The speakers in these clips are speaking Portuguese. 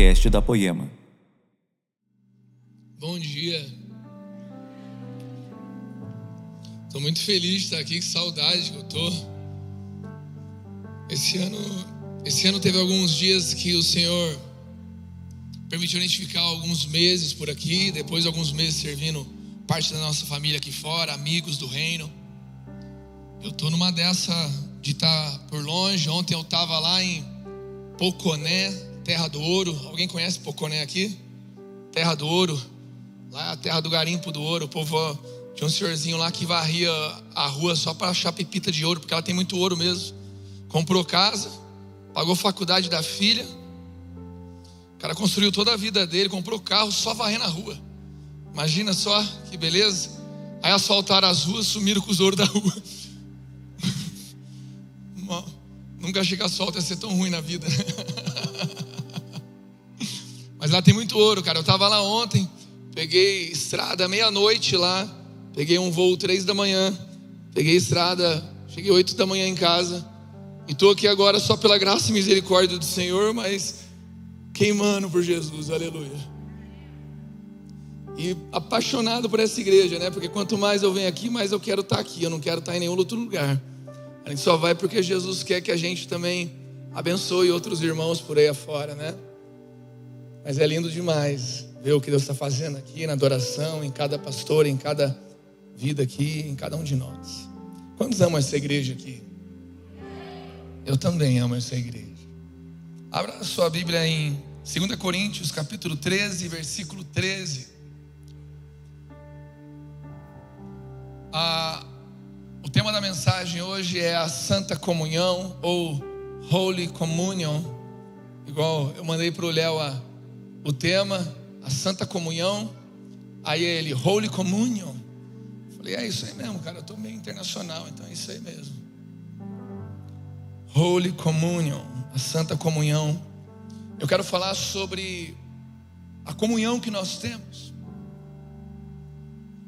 podcast da Poema. Bom dia. Estou muito feliz de estar aqui, que saudade que eu tô. Esse ano, esse ano teve alguns dias que o Senhor permitiu a gente ficar alguns meses por aqui, depois alguns meses servindo parte da nossa família aqui fora, amigos do reino. Eu tô numa dessa de estar por longe. Ontem eu estava lá em Poconé, Terra do Ouro. Alguém conhece Poconé aqui? Terra do Ouro. Lá é a terra do garimpo do ouro. O povo tinha um senhorzinho lá que varria a rua só para achar pepita de ouro, porque ela tem muito ouro mesmo. Comprou casa, pagou faculdade da filha. O cara construiu toda a vida dele, comprou carro só varrendo a rua. Imagina só que beleza. Aí asfaltaram as ruas, sumiram com os ouros da rua. Nunca que asfalto ia ser tão ruim na vida. Mas lá tem muito ouro, cara. Eu estava lá ontem, peguei estrada meia-noite lá, peguei um voo três da manhã, peguei estrada, cheguei oito da manhã em casa. E estou aqui agora só pela graça e misericórdia do Senhor, mas queimando por Jesus, aleluia. E apaixonado por essa igreja, né? Porque quanto mais eu venho aqui, mais eu quero estar aqui. Eu não quero estar em nenhum outro lugar. A gente só vai porque Jesus quer que a gente também abençoe outros irmãos por aí afora, né? Mas é lindo demais ver o que Deus está fazendo aqui na adoração, em cada pastor, em cada vida aqui, em cada um de nós. Quantos amam essa igreja aqui? Eu também amo essa igreja. Abra a sua Bíblia em 2 Coríntios, capítulo 13, versículo 13. A, o tema da mensagem hoje é a Santa Comunhão ou Holy Communion. Igual eu mandei para o Léo o tema, a Santa Comunhão. Aí ele, Holy Communion. Falei, é isso aí mesmo, cara. Eu estou meio internacional, então é isso aí mesmo. Holy Communion, a Santa Comunhão. Eu quero falar sobre a comunhão que nós temos.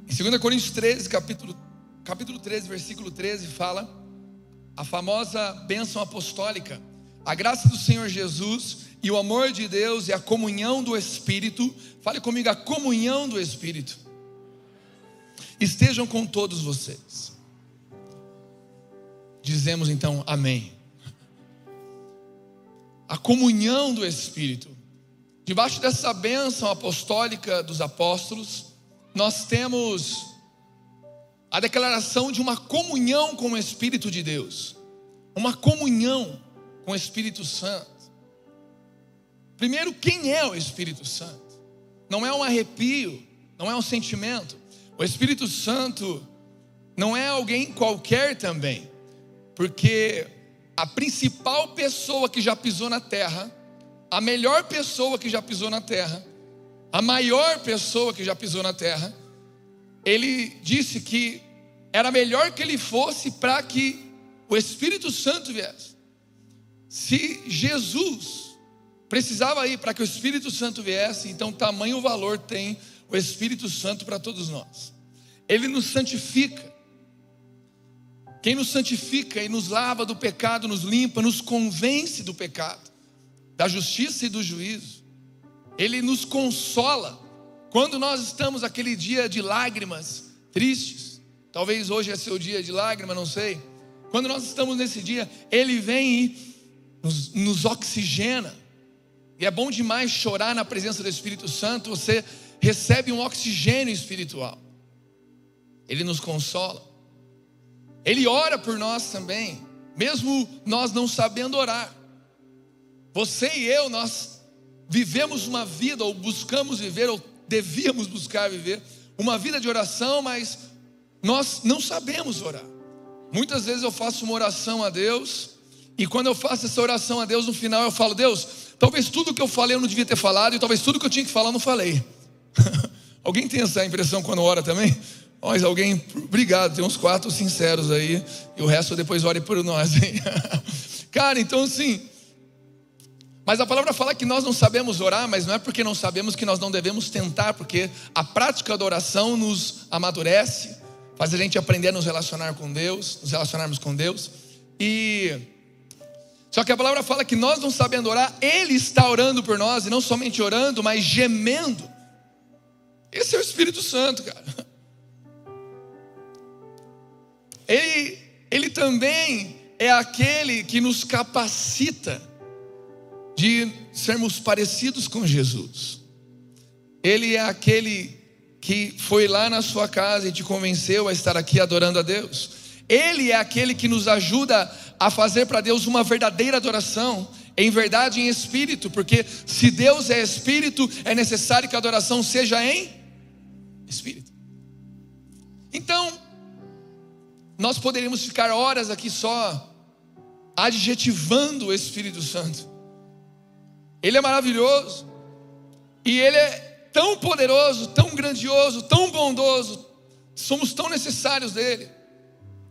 Em 2 Coríntios 13, capítulo, capítulo 13, versículo 13, fala a famosa bênção apostólica. A graça do Senhor Jesus e o amor de Deus e a comunhão do Espírito, fale comigo, a comunhão do Espírito, estejam com todos vocês. Dizemos então amém. A comunhão do Espírito. Debaixo dessa bênção apostólica dos apóstolos, nós temos a declaração de uma comunhão com o Espírito de Deus, uma comunhão com o Espírito Santo. Primeiro, quem é o Espírito Santo? Não é um arrepio, não é um sentimento. O Espírito Santo não é alguém qualquer também, porque a principal pessoa que já pisou na terra, a melhor pessoa que já pisou na terra, a maior pessoa que já pisou na terra, ele disse que era melhor que ele fosse para que o Espírito Santo viesse. Se Jesus precisava ir para que o Espírito Santo viesse, então tamanho valor tem o Espírito Santo para todos nós. Ele nos santifica. Quem nos santifica e nos lava do pecado, nos limpa, nos convence do pecado, da justiça e do juízo. Ele nos consola. Quando nós estamos aquele dia de lágrimas, tristes, talvez hoje é seu dia de lágrima, não sei. Quando nós estamos nesse dia, Ele vem e nos, nos oxigena. E é bom demais chorar na presença do Espírito Santo, você recebe um oxigênio espiritual. Ele nos consola. Ele ora por nós também, mesmo nós não sabendo orar. Você e eu, nós vivemos uma vida, ou buscamos viver, ou devíamos buscar viver, uma vida de oração, mas nós não sabemos orar. Muitas vezes eu faço uma oração a Deus, e quando eu faço essa oração a Deus, no final eu falo: Deus, talvez tudo que eu falei eu não devia ter falado, e talvez tudo que eu tinha que falar eu não falei. alguém tem essa impressão quando ora também? Mas alguém, obrigado, tem uns quatro sinceros aí, e o resto depois ore por nós. Cara, então assim, mas a palavra fala que nós não sabemos orar, mas não é porque não sabemos que nós não devemos tentar, porque a prática da oração nos amadurece, faz a gente aprender a nos relacionar com Deus, nos relacionarmos com Deus. E Só que a palavra fala que nós não sabendo orar, Ele está orando por nós, e não somente orando, mas gemendo. Esse é o Espírito Santo, cara. Ele, ele também é aquele que nos capacita de sermos parecidos com Jesus. Ele é aquele que foi lá na sua casa e te convenceu a estar aqui adorando a Deus. Ele é aquele que nos ajuda a fazer para Deus uma verdadeira adoração, em verdade em espírito, porque se Deus é espírito, é necessário que a adoração seja em espírito. Então, nós poderíamos ficar horas aqui só adjetivando o Espírito Santo. Ele é maravilhoso, e ele é tão poderoso, tão grandioso, tão bondoso, somos tão necessários dele,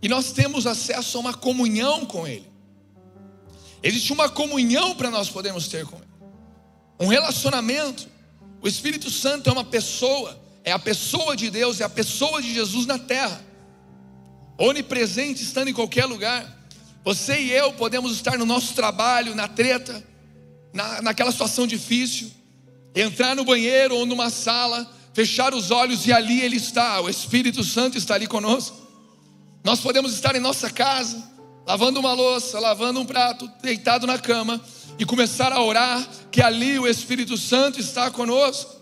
e nós temos acesso a uma comunhão com ele. Existe uma comunhão para nós podermos ter com ele, um relacionamento. O Espírito Santo é uma pessoa, é a pessoa de Deus, é a pessoa de Jesus na terra, onipresente, estando em qualquer lugar. Você e eu podemos estar no nosso trabalho, na treta, na, naquela situação difícil, entrar no banheiro ou numa sala, fechar os olhos e ali Ele está, o Espírito Santo está ali conosco. Nós podemos estar em nossa casa, lavando uma louça, lavando um prato, deitado na cama e começar a orar, que ali o Espírito Santo está conosco.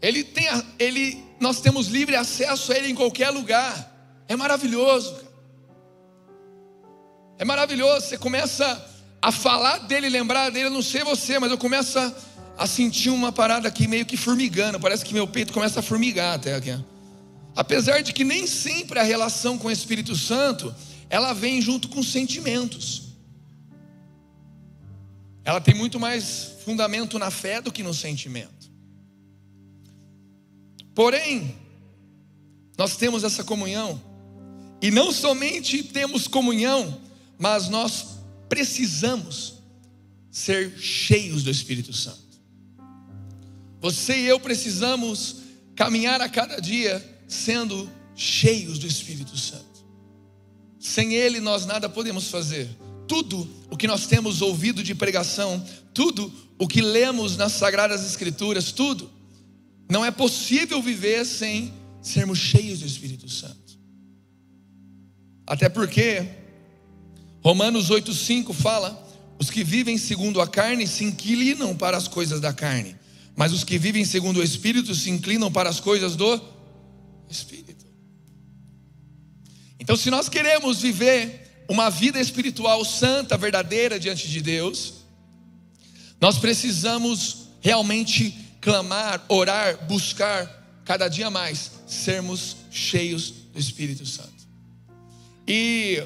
Ele tem, ele, nós temos livre acesso a Ele em qualquer lugar. É maravilhoso. É maravilhoso. Você começa a falar dele, lembrar dele, eu não sei você, mas eu começo a, a sentir uma parada aqui meio que formigando. Parece que meu peito começa a formigar até aqui. Apesar de que nem sempre a relação com o Espírito Santo, ela vem junto com sentimentos. Ela tem muito mais fundamento na fé do que no sentimento. Porém, nós temos essa comunhão, e não somente temos comunhão, mas nós precisamos ser cheios do Espírito Santo. Você e eu precisamos caminhar a cada dia sendo cheios do Espírito Santo. Sem Ele nós nada podemos fazer. Tudo o que nós temos ouvido de pregação, tudo o que lemos nas Sagradas Escrituras, tudo, não é possível viver sem sermos cheios do Espírito Santo. Até porque Romanos 8,5 fala: os que vivem segundo a carne se inclinam para as coisas da carne, mas os que vivem segundo o Espírito se inclinam para as coisas do Espírito. Então, se nós queremos viver uma vida espiritual santa, verdadeira diante de Deus, nós precisamos realmente clamar, orar, buscar cada dia mais sermos cheios do Espírito Santo. E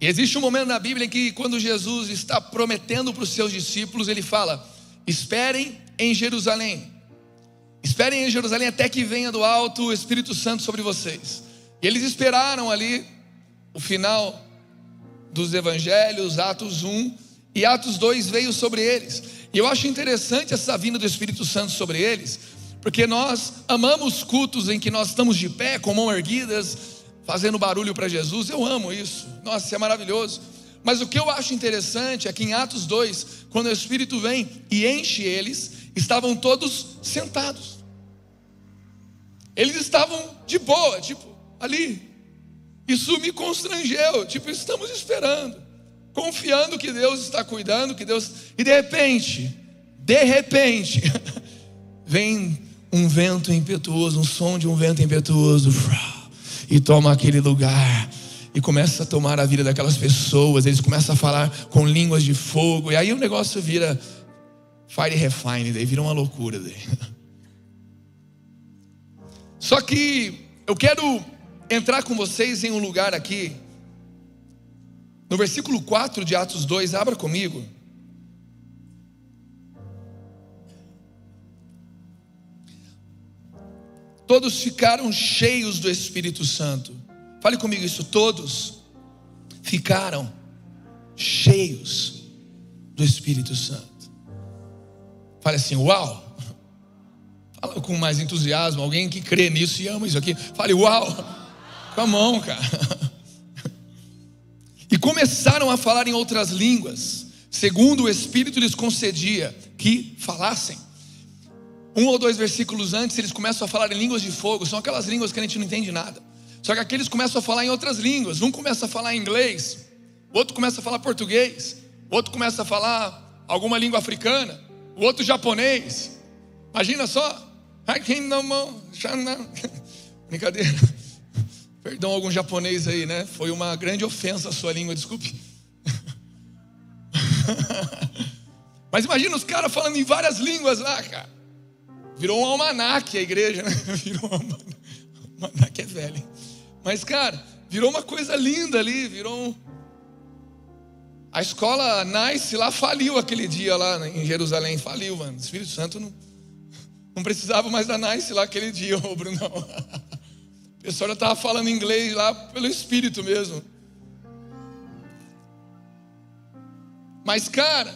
e existe um momento na Bíblia em que, quando Jesus está prometendo para os seus discípulos, ele fala: Esperem em Jerusalém, esperem em Jerusalém até que venha do alto o Espírito Santo sobre vocês. E eles esperaram ali o final dos evangelhos, Atos 1 e Atos 2 veio sobre eles. E eu acho interessante essa vinda do Espírito Santo sobre eles, porque nós amamos cultos em que nós estamos de pé, com mãos erguidas, fazendo barulho para Jesus. Eu amo isso. Nossa, isso é maravilhoso. Mas o que eu acho interessante é que em Atos 2, quando o Espírito vem e enche eles, estavam todos sentados. Eles estavam de boa, tipo, ali. Isso me constrangeu, tipo, estamos esperando, confiando que Deus está cuidando, que Deus. E de repente, de repente, vem um vento impetuoso, um som de um vento impetuoso e toma aquele lugar e começa a tomar a vida daquelas pessoas, eles começam a falar com línguas de fogo, e aí o negócio vira fire refine, daí vira uma loucura. Daí. Só que eu quero entrar com vocês em um lugar aqui, no versículo 4 de Atos 2, abra comigo. todos ficaram cheios do Espírito Santo. Fale comigo isso, todos ficaram cheios do Espírito Santo. Fale assim, uau. Fala com mais entusiasmo, alguém que crê nisso e ama isso aqui. Fale, uau. Com a mão, cara. e começaram a falar em outras línguas, segundo o Espírito lhes concedia que falassem. Um ou dois versículos antes, eles começam a falar em línguas de fogo, são aquelas línguas que a gente não entende nada. Só que aqui eles começam a falar em outras línguas. Um começa a falar inglês, o outro começa a falar português, o outro começa a falar alguma língua africana, o outro japonês. Imagina só. Brincadeira. Perdão algum japonês aí, né? Foi uma grande ofensa a sua língua, desculpe. Mas imagina os caras falando em várias línguas lá, cara. Virou um almanaque a igreja, né? Virou um almanaque. almanaque é velho. Mas, cara, virou uma coisa linda ali, virou um... A escola Nice lá faliu aquele dia lá em Jerusalém, faliu, mano. O Espírito Santo não, não precisava mais da Nice lá aquele dia, ô Bruno. O pessoal já estava falando inglês lá pelo Espírito mesmo. Mas, cara,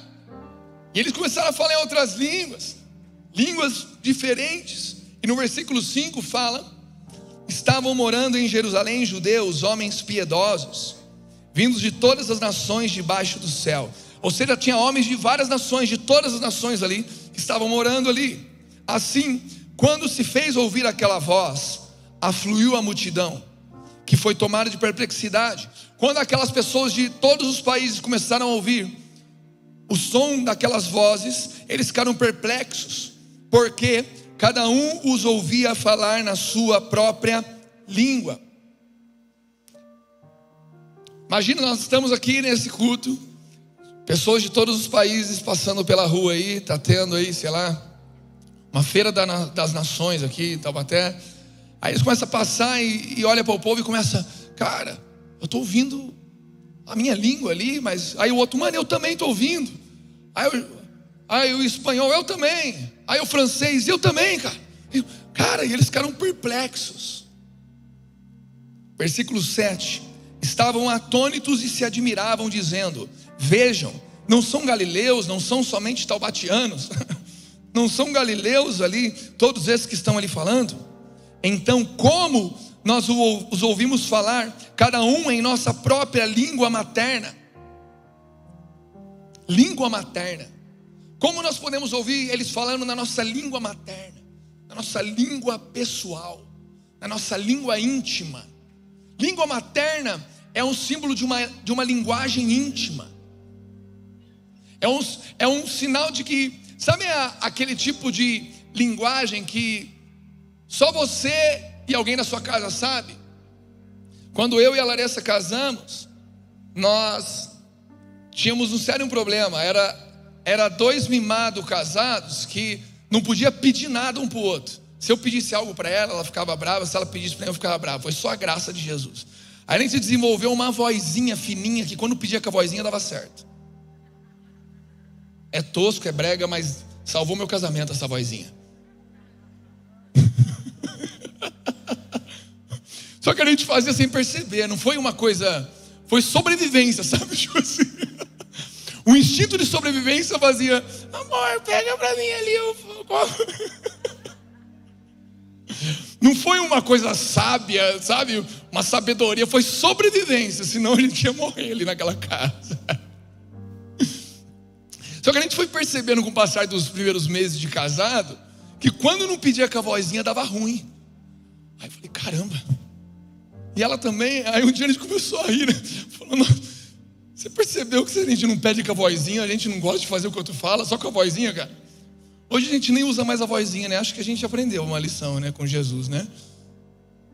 e eles começaram a falar em outras línguas, línguas diferentes. E no versículo 5 fala: Estavam morando em Jerusalém judeus, homens piedosos, vindos de todas as nações debaixo do céu. Ou seja, tinha homens de várias nações, de todas as nações ali, que estavam morando ali. Assim, quando se fez ouvir aquela voz, afluiu a multidão, que foi tomada de perplexidade. Quando aquelas pessoas de todos os países começaram a ouvir o som daquelas vozes, eles ficaram perplexos, porque cada um os ouvia falar na sua própria língua. Imagina, nós estamos aqui nesse culto, pessoas de todos os países passando pela rua aí, está tendo aí, sei lá, uma feira das nações aqui Taubaté. Aí eles começam a passar e, e olha para o povo e começa, cara, eu estou ouvindo a minha língua ali, mas aí o outro, mano, eu também estou ouvindo. Aí, eu, aí o espanhol, eu também. Aí o francês, eu também, cara. Cara, e eles ficaram perplexos. Versículo 7 estavam atônitos e se admiravam, dizendo: Vejam, não são galileus, não são somente taubatianos, não são galileus ali, todos esses que estão ali falando. Então, como nós os ouvimos falar, cada um em nossa própria língua materna? Língua materna. Como nós podemos ouvir eles falando na nossa língua materna, na nossa língua pessoal, na nossa língua íntima? Língua materna é um símbolo de uma, de uma linguagem íntima. É um, é um sinal de que, sabe a, aquele tipo de linguagem que só você e alguém da sua casa sabe? Quando eu e a Larissa casamos, nós tínhamos um sério problema. Era, era dois mimados casados que não podia pedir nada um para o outro. Se eu pedisse algo para ela, ela ficava brava. Se ela pedisse para mim, eu ficava bravo. Foi só a graça de Jesus. Aí a gente desenvolveu uma vozinha fininha que quando pedia com a vozinha dava certo. É tosco, é brega, mas salvou meu casamento essa vozinha. Só que a gente fazia sem perceber, não foi uma coisa, foi sobrevivência, sabe? Tipo assim. O instinto de sobrevivência fazia, amor, pega pra mim ali o. Não foi uma coisa sábia, sabe? Uma sabedoria, foi sobrevivência, senão ele tinha morrer ali naquela casa. Só que a gente foi percebendo com o passar dos primeiros meses de casado, que quando não pedia com a vozinha dava ruim. Aí eu falei, caramba. E ela também, aí um dia a gente começou a rir, né? Falando, você percebeu que se a gente não pede com a vozinha, a gente não gosta de fazer o que outro fala, só com a vozinha, cara? Hoje a gente nem usa mais a vozinha, né? Acho que a gente aprendeu uma lição, né, com Jesus, né?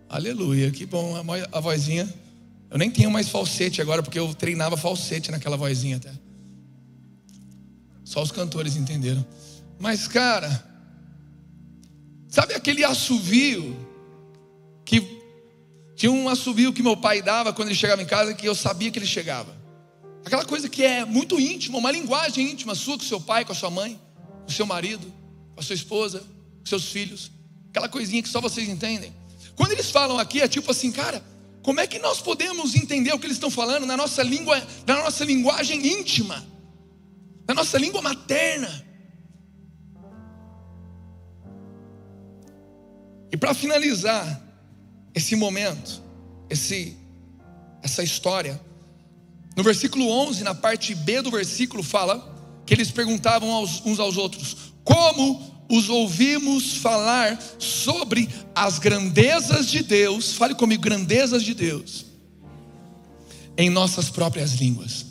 Aleluia, que bom a vozinha. Eu nem tenho mais falsete agora, porque eu treinava falsete naquela vozinha até. Só os cantores entenderam. Mas, cara, sabe aquele assovio que tinha um assovio que meu pai dava quando ele chegava em casa que eu sabia que ele chegava. Aquela coisa que é muito íntima, uma linguagem íntima sua com seu pai, com a sua mãe com seu marido, com a sua esposa, com seus filhos, aquela coisinha que só vocês entendem. Quando eles falam aqui, é tipo assim, cara, como é que nós podemos entender o que eles estão falando na nossa língua, na nossa linguagem íntima, na nossa língua materna? E para finalizar esse momento, esse, essa história, No versículo 11, na parte B do versículo, fala que eles perguntavam aos, uns aos outros: Como os ouvimos falar sobre as grandezas de Deus? Fale comigo, grandezas de Deus, em nossas próprias línguas.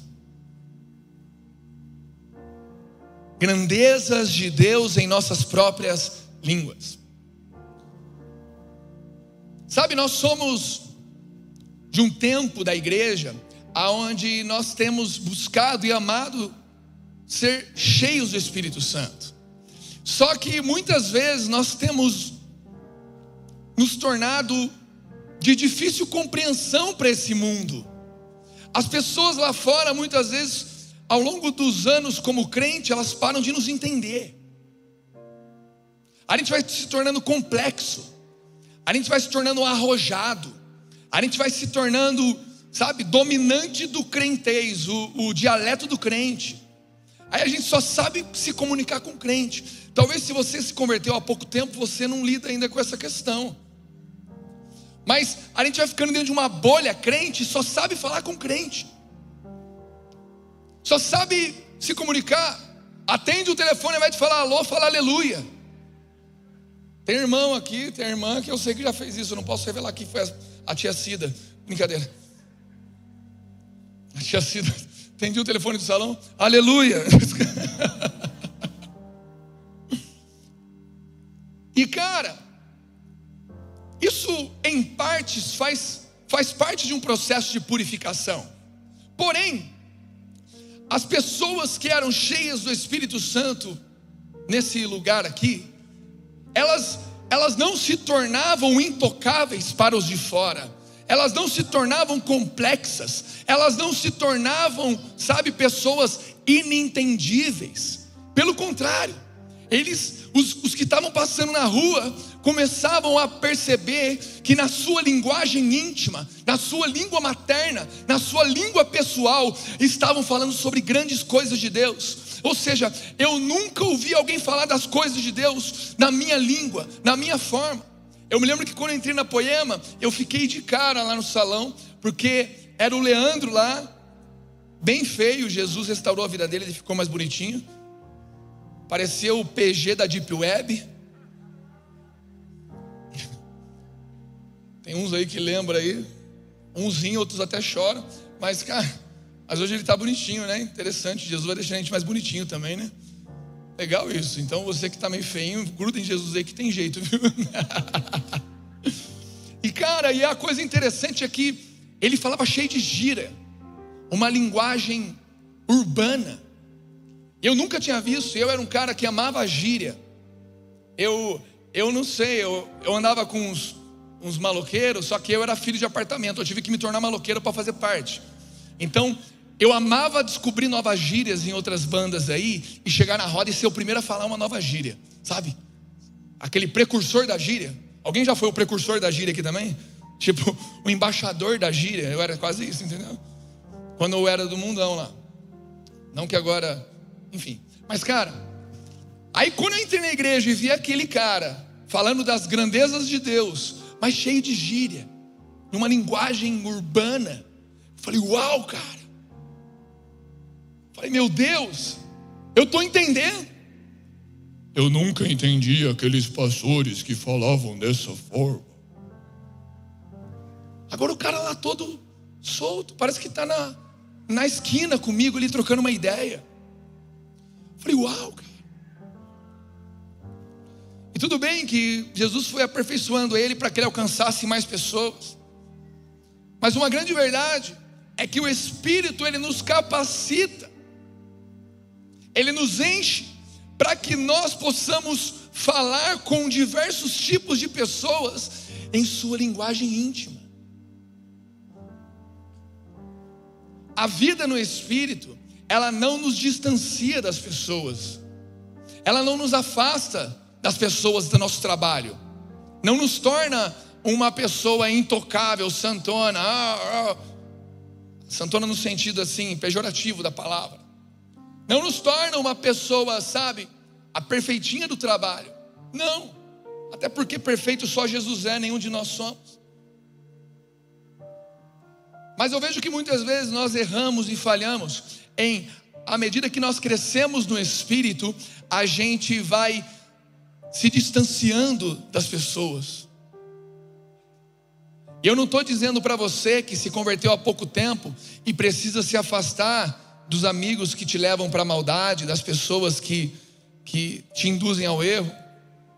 Grandezas de Deus em nossas próprias línguas. Sabe, nós somos de um tempo da igreja aonde nós temos buscado e amado ser cheios do Espírito Santo. Só que muitas vezes nós temos nos tornado de difícil compreensão para esse mundo. As pessoas lá fora, muitas vezes, ao longo dos anos como crente, elas param de nos entender. A gente vai se tornando complexo, a gente vai se tornando arrojado, a gente vai se tornando sabe, dominante do crentez, o, o dialeto do crente. Aí a gente só sabe se comunicar com o crente. Talvez se você se converteu há pouco tempo, você não lida ainda com essa questão. Mas a gente vai ficando dentro de uma bolha crente, só sabe falar com crente. Só sabe se comunicar. Atende o telefone e vai te falar alô, fala aleluia. Tem irmão aqui, tem irmã que eu sei que já fez isso, eu não posso revelar aqui, foi a tia Cida. Brincadeira. Tinha sido. Atendi o telefone do salão. Aleluia! e cara, isso em partes faz, faz parte de um processo de purificação. Porém, as pessoas que eram cheias do Espírito Santo nesse lugar aqui, elas, elas não se tornavam intocáveis para os de fora elas não se tornavam complexas, elas não se tornavam, sabe, pessoas inentendíveis. Pelo contrário, eles, os, os que estavam passando na rua, começavam a perceber que na sua linguagem íntima, na sua língua materna, na sua língua pessoal, estavam falando sobre grandes coisas de Deus. Ou seja, eu nunca ouvi alguém falar das coisas de Deus na minha língua, na minha forma. Eu me lembro que quando entrei na Poema, eu fiquei de cara lá no salão, porque era o Leandro lá, bem feio, Jesus restaurou a vida dele, ele ficou mais bonitinho. Parecia o PG da Deep Web. Tem uns aí que lembra aí, umzinho, outros até choram, mas cara, mas hoje ele está bonitinho, né? Interessante, Jesus vai deixar a gente mais bonitinho também, né? Legal isso. Então você que está meio feinho, gruda em Jesus aí que tem jeito, viu? e cara, e a coisa interessante é que ele falava cheio de gira, uma linguagem urbana. Eu nunca tinha visto, eu era um cara que amava a gíria. Eu, eu não sei, eu, eu andava com uns, uns maloqueiros, só que eu era filho de apartamento, eu tive que me tornar maloqueiro para fazer parte. Então, eu amava descobrir novas gírias em outras bandas aí e chegar na roda e ser o primeiro a falar uma nova gíria, sabe? Aquele precursor da gíria. Alguém já foi o precursor da gíria aqui também? Tipo, o embaixador da gíria. Eu era quase isso, entendeu? Quando eu era do mundão lá. Não que agora, enfim. Mas, cara, aí quando eu entrei na igreja e vi aquele cara falando das grandezas de Deus, mas cheio de gíria, numa linguagem urbana, eu falei, uau, cara. Falei, meu Deus, eu estou entendendo. Eu nunca entendi aqueles pastores que falavam dessa forma. Agora o cara lá todo solto, parece que está na, na esquina comigo ali trocando uma ideia. Falei, uau, cara. E tudo bem que Jesus foi aperfeiçoando ele para que ele alcançasse mais pessoas. Mas uma grande verdade é que o Espírito ele nos capacita ele nos enche para que nós possamos falar com diversos tipos de pessoas em sua linguagem íntima. A vida no espírito, ela não nos distancia das pessoas. Ela não nos afasta das pessoas do nosso trabalho. Não nos torna uma pessoa intocável, santona, ah, ah, santona no sentido assim pejorativo da palavra não nos torna uma pessoa, sabe, a perfeitinha do trabalho. Não, até porque perfeito só Jesus é, nenhum de nós somos. Mas eu vejo que muitas vezes nós erramos e falhamos em, à medida que nós crescemos no espírito, a gente vai se distanciando das pessoas. E eu não estou dizendo para você que se converteu há pouco tempo e precisa se afastar dos amigos que te levam para a maldade, das pessoas que, que te induzem ao erro.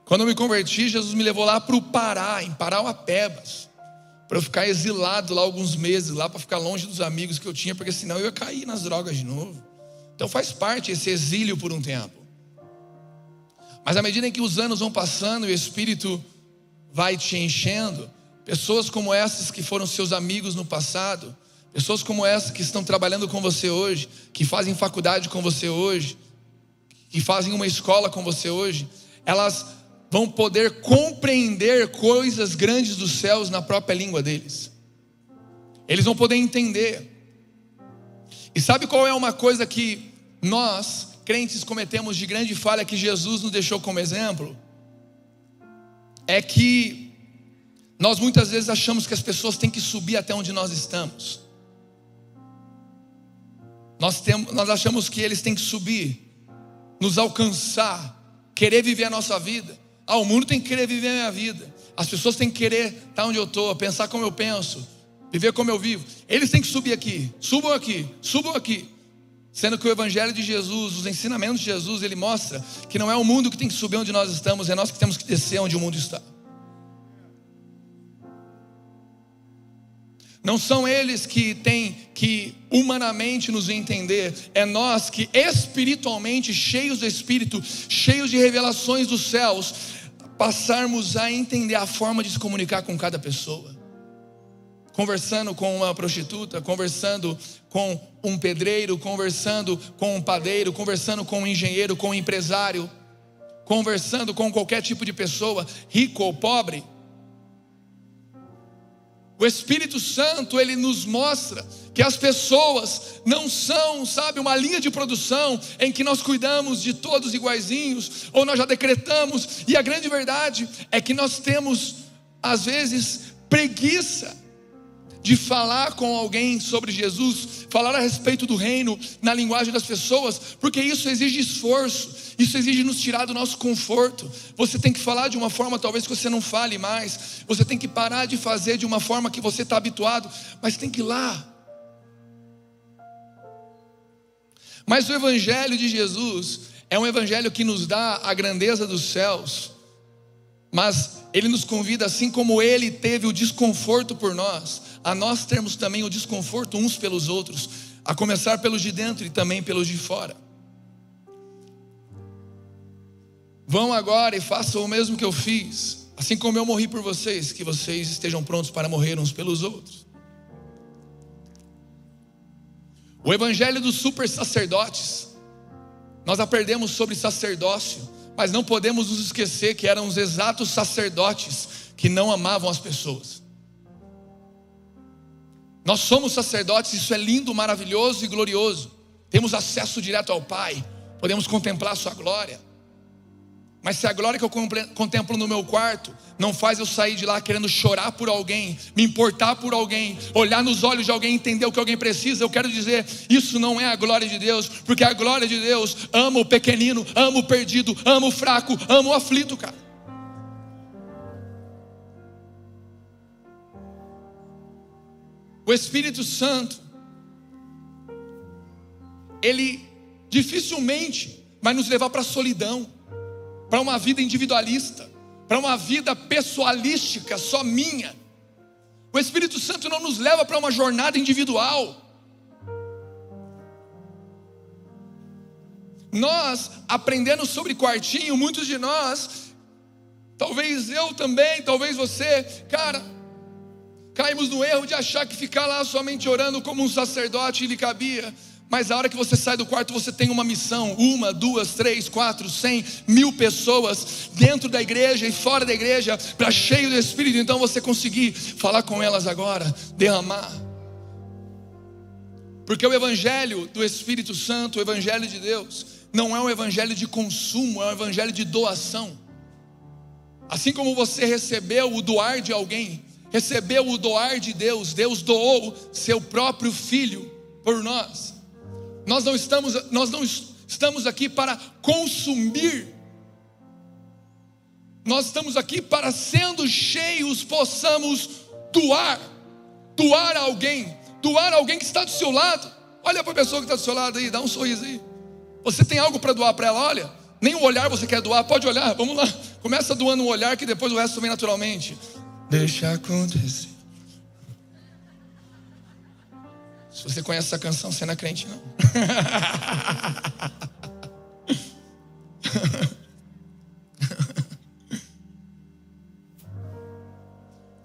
Quando eu me converti, Jesus me levou lá para o Pará, em Parauapebas para eu ficar exilado lá alguns meses, lá para ficar longe dos amigos que eu tinha, porque senão eu ia cair nas drogas de novo. Então faz parte esse exílio por um tempo. Mas à medida em que os anos vão passando e o Espírito vai te enchendo, pessoas como essas que foram seus amigos no passado, pessoas como essas que estão trabalhando com você hoje, que fazem faculdade com você hoje, que fazem uma escola com você hoje, elas vão poder compreender coisas grandes dos céus na própria língua deles. Eles vão poder entender. E sabe qual é uma coisa que nós, crentes, cometemos de grande falha que Jesus nos deixou como exemplo? É que nós muitas vezes achamos que as pessoas têm que subir até onde nós estamos. Nós, temos, nós achamos que eles têm que subir, nos alcançar, querer viver a nossa vida. Ah, o mundo tem que querer viver a minha vida. As pessoas têm que querer estar onde eu estou, pensar como eu penso, viver como eu vivo. Eles têm que subir aqui, subam aqui, subam aqui. Sendo que o Evangelho de Jesus, os ensinamentos de Jesus, ele mostra que não é o mundo que tem que subir onde nós estamos, é nós que temos que descer onde o mundo está. Não são eles que têm que humanamente nos entender, é nós que espiritualmente, cheios do Espírito, cheios de revelações dos céus, passarmos a entender a forma de se comunicar com cada pessoa. Conversando com uma prostituta, conversando com um pedreiro, conversando com um padeiro, conversando com um engenheiro, com um empresário, conversando com qualquer tipo de pessoa, rico ou pobre. O Espírito Santo, ele nos mostra que as pessoas não são, sabe, uma linha de produção em que nós cuidamos de todos iguaizinhos, ou nós já decretamos, e a grande verdade é que nós temos, às vezes, preguiça de falar com alguém sobre Jesus, falar a respeito do reino na linguagem das pessoas, porque isso exige esforço, isso exige nos tirar do nosso conforto. Você tem que falar de uma forma talvez que você não fale mais, você tem que parar de fazer de uma forma que você está habituado, mas tem que ir lá. Mas o Evangelho de Jesus é um Evangelho que nos dá a grandeza dos céus, mas ele nos convida, assim como ele teve o desconforto por nós, a nós termos também o desconforto uns pelos outros, a começar pelos de dentro e também pelos de fora. Vão agora e façam o mesmo que eu fiz, assim como eu morri por vocês, que vocês estejam prontos para morrer uns pelos outros. O evangelho dos super sacerdotes, nós aprendemos sobre sacerdócio, mas não podemos nos esquecer que eram os exatos sacerdotes que não amavam as pessoas. Nós somos sacerdotes, isso é lindo, maravilhoso e glorioso. Temos acesso direto ao Pai, podemos contemplar a Sua glória. Mas se a glória que eu contemplo no meu quarto não faz eu sair de lá querendo chorar por alguém, me importar por alguém, olhar nos olhos de alguém, entender o que alguém precisa, eu quero dizer, isso não é a glória de Deus, porque a glória de Deus ama o pequenino, ama o perdido, ama o fraco, ama o aflito, cara. O Espírito Santo, ele dificilmente vai nos levar para a solidão para uma vida individualista, para uma vida pessoalística, só minha. O Espírito Santo não nos leva para uma jornada individual. Nós, aprendendo sobre quartinho, muitos de nós, talvez eu também, talvez você, cara, caímos no erro de achar que ficar lá somente orando como um sacerdote lhe cabia. Mas a hora que você sai do quarto, você tem uma missão: uma, duas, três, quatro, cem, mil pessoas dentro da igreja e fora da igreja, para cheio do Espírito. Então você conseguir falar com elas agora, derramar. Porque o Evangelho do Espírito Santo, o Evangelho de Deus, não é um Evangelho de consumo, é um Evangelho de doação. Assim como você recebeu o doar de alguém, recebeu o doar de Deus, Deus doou seu próprio filho por nós. Nós não estamos, nós não estamos aqui para consumir. Nós estamos aqui para sendo cheios possamos doar, doar a alguém, doar a alguém que está do seu lado. Olha para a pessoa que está do seu lado aí, dá um sorriso aí. Você tem algo para doar para ela? Olha, nem o olhar você quer doar, pode olhar, vamos lá. Começa doando um olhar que depois o resto vem naturalmente. Deixa acontecer. Se você conhece essa canção, você não é crente, não.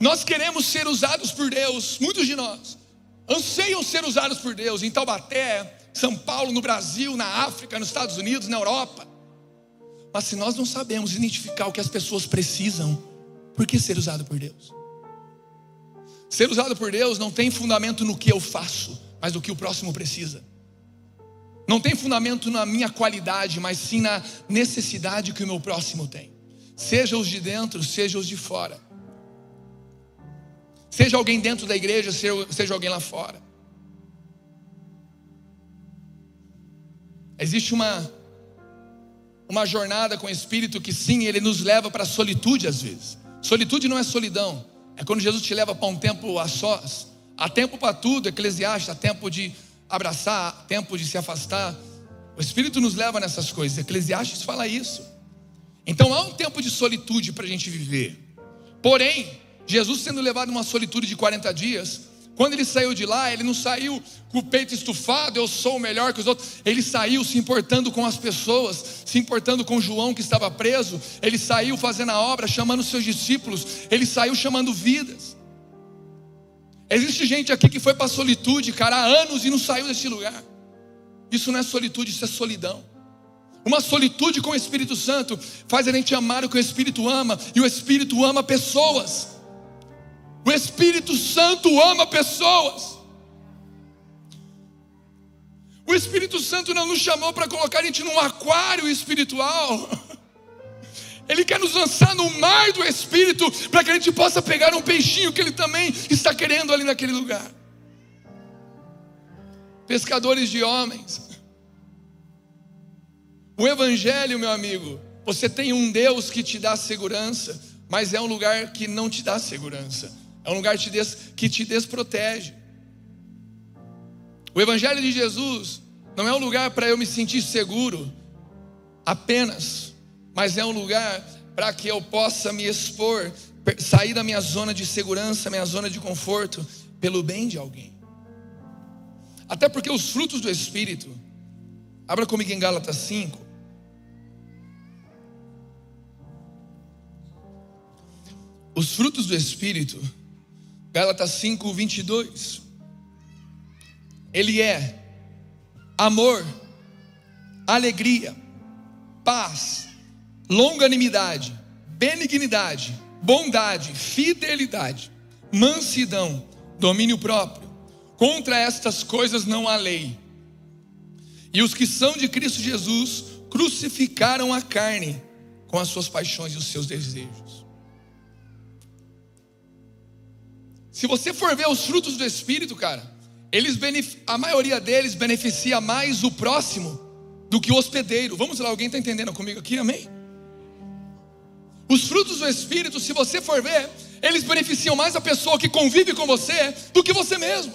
nós queremos ser usados por Deus, muitos de nós anseiam ser usados por Deus em Taubaté, São Paulo, no Brasil, na África, nos Estados Unidos, na Europa. Mas se nós não sabemos identificar o que as pessoas precisam, por que ser usado por Deus? Ser usado por Deus não tem fundamento no que eu faço, mas no que o próximo precisa. Não tem fundamento na minha qualidade, mas sim na necessidade que o meu próximo tem. Seja os de dentro, seja os de fora. Seja alguém dentro da igreja, seja alguém lá fora. Existe uma uma jornada com o Espírito que sim, ele nos leva para a solitude às vezes. Solitude não é solidão, é quando Jesus te leva para um tempo a sós. Há tempo para tudo, Eclesiastes, há tempo de abraçar, tempo de se afastar. O Espírito nos leva nessas coisas. Eclesiastes fala isso. Então há um tempo de solitude para a gente viver. Porém, Jesus sendo levado numa solitude de 40 dias, quando ele saiu de lá, ele não saiu com o peito estufado, eu sou melhor que os outros. Ele saiu se importando com as pessoas, se importando com João que estava preso. Ele saiu fazendo a obra, chamando seus discípulos. Ele saiu chamando vidas. Existe gente aqui que foi para a solitude, cara, há anos e não saiu desse lugar. Isso não é solitude, isso é solidão. Uma solitude com o Espírito Santo faz a gente amar o que o Espírito ama, e o Espírito ama pessoas. O Espírito Santo ama pessoas. O Espírito Santo não nos chamou para colocar a gente num aquário espiritual. Ele quer nos lançar no mar do Espírito para que a gente possa pegar um peixinho que Ele também está querendo ali naquele lugar. Pescadores de homens. O Evangelho, meu amigo, você tem um Deus que te dá segurança, mas é um lugar que não te dá segurança. É um lugar que te desprotege. O Evangelho de Jesus não é um lugar para eu me sentir seguro apenas, mas é um lugar para que eu possa me expor, sair da minha zona de segurança, minha zona de conforto, pelo bem de alguém. Até porque os frutos do Espírito, abra comigo em Gálatas 5. Os frutos do Espírito Gálatas 5, 22. Ele é amor, alegria, paz, longanimidade, benignidade, bondade, fidelidade, mansidão, domínio próprio. Contra estas coisas não há lei. E os que são de Cristo Jesus crucificaram a carne com as suas paixões e os seus desejos. Se você for ver os frutos do Espírito, cara, eles a maioria deles beneficia mais o próximo do que o hospedeiro. Vamos lá, alguém está entendendo comigo aqui? Amém? Os frutos do Espírito, se você for ver, eles beneficiam mais a pessoa que convive com você do que você mesmo.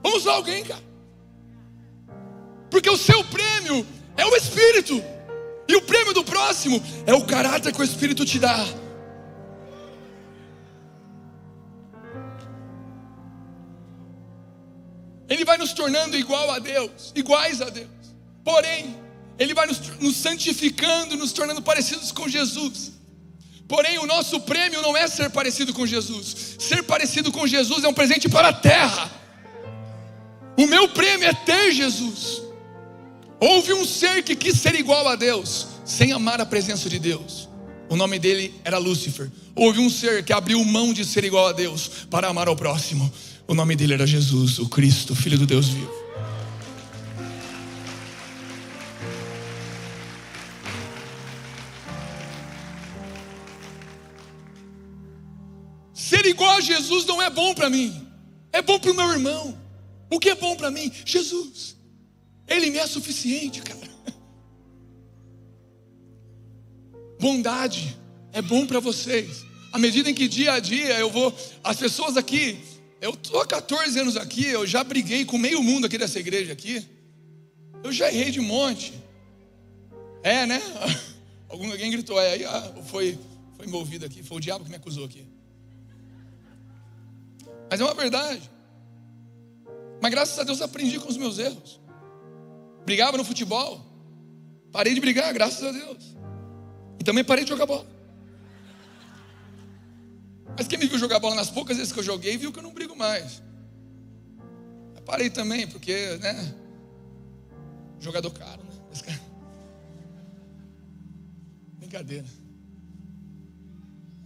Vamos lá, alguém, cara. Porque o seu prêmio é o Espírito, e o prêmio do próximo é o caráter que o Espírito te dá. Ele vai nos tornando igual a Deus, iguais a Deus. Porém, Ele vai nos, nos santificando, nos tornando parecidos com Jesus. Porém, o nosso prêmio não é ser parecido com Jesus. Ser parecido com Jesus é um presente para a terra. O meu prêmio é ter Jesus. Houve um ser que quis ser igual a Deus, sem amar a presença de Deus. O nome dele era Lúcifer. Houve um ser que abriu mão de ser igual a Deus para amar ao próximo. O nome dele era Jesus, o Cristo, Filho do Deus vivo. Ser igual a Jesus não é bom para mim, é bom para o meu irmão. O que é bom para mim? Jesus. Ele me é suficiente, cara. Bondade é bom para vocês. À medida em que dia a dia eu vou, as pessoas aqui, eu estou há 14 anos aqui, eu já briguei com meio mundo aqui dessa igreja aqui. Eu já errei de monte. É, né? Alguém gritou, é, aí ah, foi, foi envolvido aqui, foi o diabo que me acusou aqui. Mas é uma verdade. Mas graças a Deus aprendi com os meus erros. Brigava no futebol. Parei de brigar, graças a Deus. E também parei de jogar bola. Mas quem me viu jogar bola nas poucas vezes que eu joguei, viu que eu não brigo mais. Eu parei também, porque, né? Jogador caro, né? Brincadeira.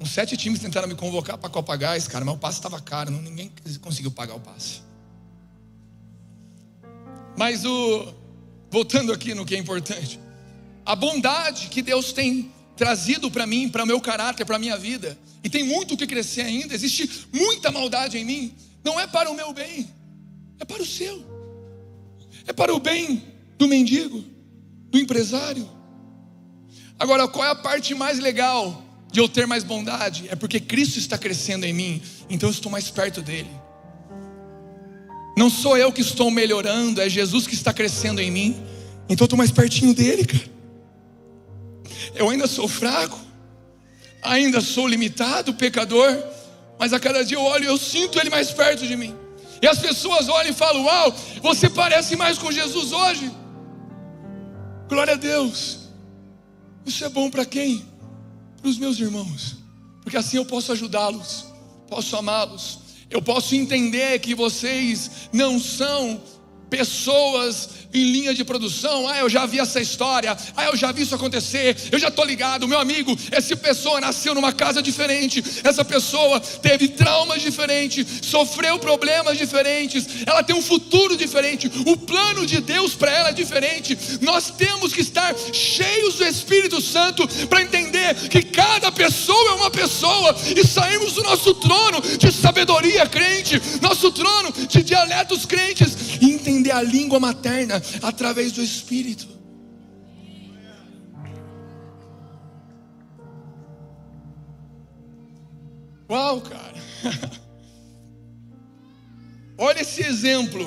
Uns sete times tentaram me convocar para Copa Gás, cara, mas o passe estava caro, não, ninguém conseguiu pagar o passe. Mas o voltando aqui no que é importante, a bondade que Deus tem trazido para mim, para o meu caráter, para a minha vida, e tem muito o que crescer ainda, existe muita maldade em mim, não é para o meu bem, é para o seu, é para o bem do mendigo, do empresário. Agora, qual é a parte mais legal de eu ter mais bondade? É porque Cristo está crescendo em mim, então eu estou mais perto dele. Não sou eu que estou melhorando, é Jesus que está crescendo em mim, então eu estou mais pertinho dele, cara. Eu ainda sou fraco, ainda sou limitado, pecador, mas a cada dia eu olho e eu sinto Ele mais perto de mim. E as pessoas olham e falam: Uau, você parece mais com Jesus hoje. Glória a Deus. Isso é bom para quem? Para os meus irmãos, porque assim eu posso ajudá-los, posso amá-los, eu posso entender que vocês não são pessoas em linha de produção. Ah, eu já vi essa história. Ah, eu já vi isso acontecer. Eu já estou ligado. Meu amigo, essa pessoa nasceu numa casa diferente. Essa pessoa teve traumas diferentes, sofreu problemas diferentes. Ela tem um futuro diferente. O plano de Deus para ela é diferente. Nós temos que estar cheios do Espírito Santo para entender que cada pessoa é uma pessoa e sairmos do nosso trono de sabedoria crente, nosso trono de dialetos crentes e entender a língua materna através do Espírito. Uau, cara. Olha esse exemplo.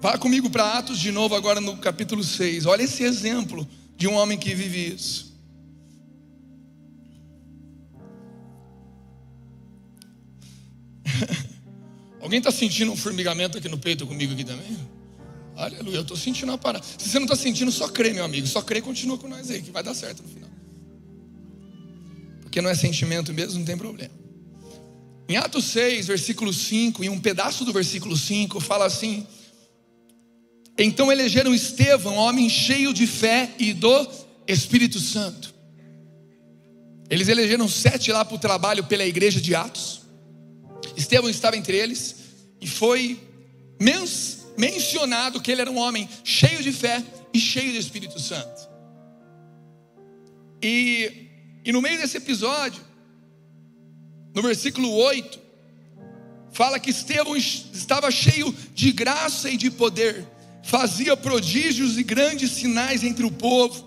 Vá comigo para Atos de novo, agora no capítulo 6. Olha esse exemplo de um homem que vive isso. Alguém está sentindo um formigamento aqui no peito comigo aqui também? Aleluia, eu estou sentindo uma parada. Se você não está sentindo, só crê, meu amigo. Só crê e continua com nós aí, que vai dar certo no final. Porque não é sentimento mesmo, não tem problema. Em Atos 6, versículo 5, em um pedaço do versículo 5, fala assim: Então elegeram Estevão, homem cheio de fé e do Espírito Santo. Eles elegeram sete lá para o trabalho pela igreja de Atos. Estevão estava entre eles e foi mencionado que ele era um homem cheio de fé e cheio do Espírito Santo. E, e no meio desse episódio, no versículo 8, fala que Estevão estava cheio de graça e de poder, fazia prodígios e grandes sinais entre o povo.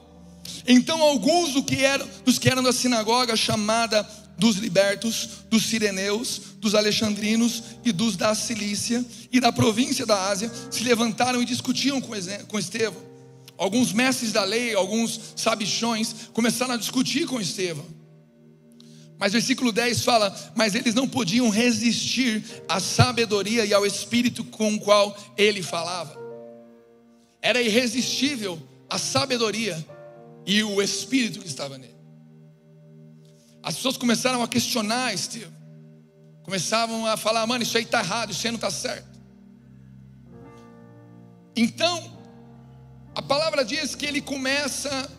Então alguns do que eram, dos que eram da sinagoga chamada dos libertos, dos sireneus, dos alexandrinos e dos da Cilícia e da província da Ásia se levantaram e discutiam com Estevão. Alguns mestres da lei, alguns sabichões começaram a discutir com Estevão. Mas versículo 10 fala: Mas eles não podiam resistir à sabedoria e ao espírito com o qual ele falava. Era irresistível a sabedoria e o espírito que estava nele. As pessoas começaram a questionar Estevão. Começavam a falar, mano, isso aí está errado, isso aí não está certo. Então, a palavra diz que ele começa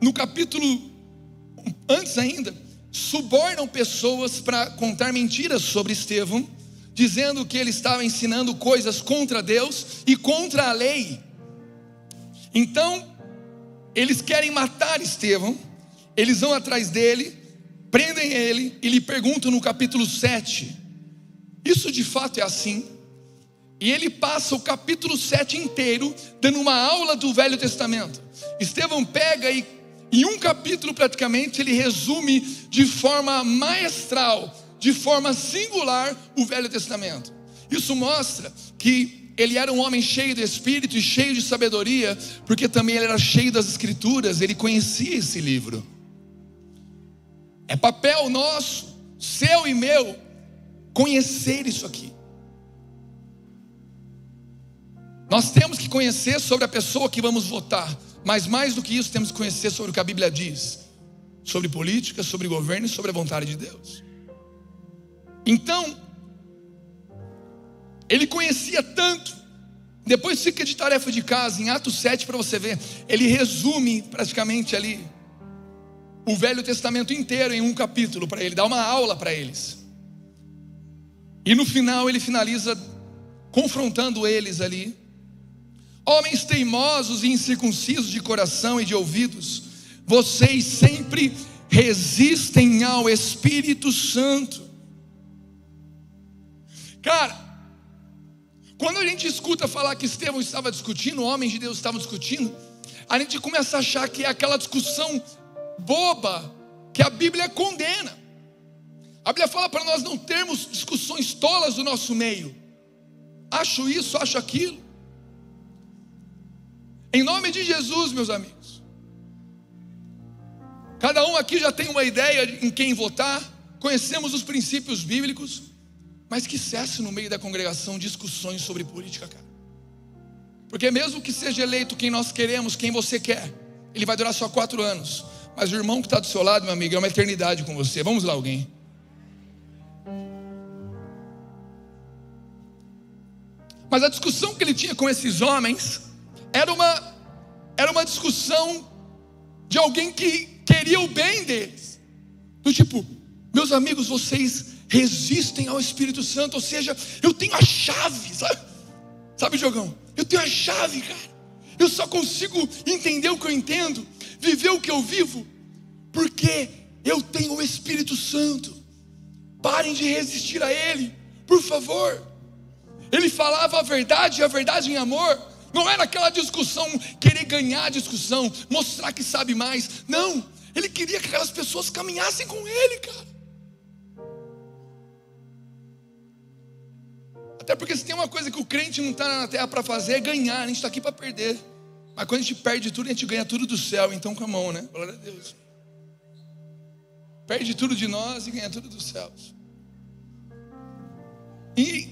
no capítulo antes ainda, subornam pessoas para contar mentiras sobre Estevão, dizendo que ele estava ensinando coisas contra Deus e contra a lei. Então, eles querem matar Estevão, eles vão atrás dele, prendem ele e lhe perguntam no capítulo 7. Isso de fato é assim. E ele passa o capítulo 7 inteiro dando uma aula do Velho Testamento. Estevão pega e, em um capítulo praticamente, ele resume de forma maestral, de forma singular, o Velho Testamento. Isso mostra que ele era um homem cheio de espírito e cheio de sabedoria, porque também ele era cheio das Escrituras, ele conhecia esse livro. É papel nosso, seu e meu, conhecer isso aqui. Nós temos que conhecer sobre a pessoa que vamos votar, mas mais do que isso, temos que conhecer sobre o que a Bíblia diz, sobre política, sobre governo e sobre a vontade de Deus. Então, ele conhecia tanto, depois fica de tarefa de casa, em Atos 7 para você ver, ele resume praticamente ali o Velho Testamento inteiro em um capítulo para ele, dá uma aula para eles. E no final ele finaliza confrontando eles ali. Homens teimosos e incircuncisos de coração e de ouvidos, vocês sempre resistem ao Espírito Santo. Cara, quando a gente escuta falar que Estevão estava discutindo, homens de Deus estavam discutindo, a gente começa a achar que é aquela discussão boba que a Bíblia condena. A Bíblia fala para nós não termos discussões tolas do nosso meio. Acho isso, acho aquilo. Em nome de Jesus, meus amigos. Cada um aqui já tem uma ideia em quem votar, conhecemos os princípios bíblicos, mas que cesse no meio da congregação discussões sobre política, cara. Porque mesmo que seja eleito quem nós queremos, quem você quer, ele vai durar só quatro anos. Mas o irmão que está do seu lado, meu amigo, é uma eternidade com você. Vamos lá, alguém. Mas a discussão que ele tinha com esses homens era uma, era uma discussão de alguém que queria o bem deles. Do tipo, meus amigos, vocês resistem ao Espírito Santo, ou seja, eu tenho a chave, sabe? Sabe, Jogão? Eu tenho a chave, cara. Eu só consigo entender o que eu entendo viver o que eu vivo, porque eu tenho o Espírito Santo. Parem de resistir a Ele, por favor. Ele falava a verdade a verdade em amor. Não era aquela discussão, querer ganhar a discussão, mostrar que sabe mais. Não, ele queria que aquelas pessoas caminhassem com ele, cara. Até porque se tem uma coisa que o crente não está na terra para fazer, é ganhar, a gente está aqui para perder. Mas quando a gente perde tudo, a gente ganha tudo do céu. Então, com a mão, né? Glória a Deus. Perde tudo de nós e ganha tudo dos céus. E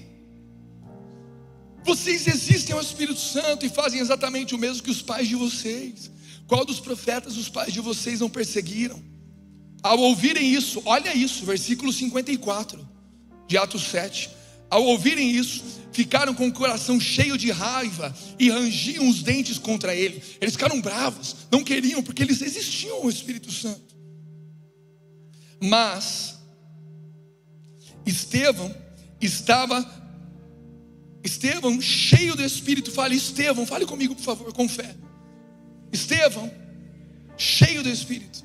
vocês existem ao Espírito Santo e fazem exatamente o mesmo que os pais de vocês. Qual dos profetas os pais de vocês não perseguiram? Ao ouvirem isso, olha isso, versículo 54 de Atos 7. Ao ouvirem isso, ficaram com o coração cheio de raiva e rangiam os dentes contra ele. Eles ficaram bravos, não queriam, porque eles existiam o Espírito Santo. Mas Estevão estava Estevão cheio do Espírito, fale Estevão, fale comigo por favor, com fé. Estevão cheio do Espírito,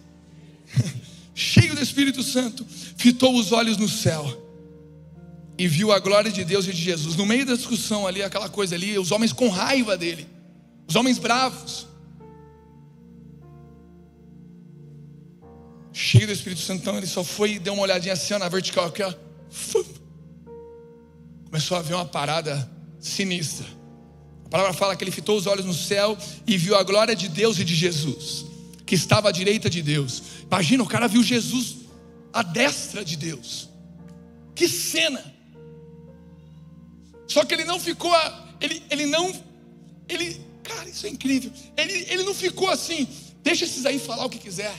cheio do Espírito Santo, fitou os olhos no céu e viu a glória de Deus e de Jesus. No meio da discussão ali, aquela coisa ali, os homens com raiva dele, os homens bravos. Cheio do Espírito Santo, então ele só foi e deu uma olhadinha assim ó, na vertical aqui, ó. Começou a ver uma parada sinistra. A palavra fala que ele fitou os olhos no céu e viu a glória de Deus e de Jesus, que estava à direita de Deus. Imagina, o cara viu Jesus à destra de Deus. Que cena! Só que ele não ficou, ele, ele não, ele, cara, isso é incrível. Ele, ele não ficou assim, deixa esses aí falar o que quiser.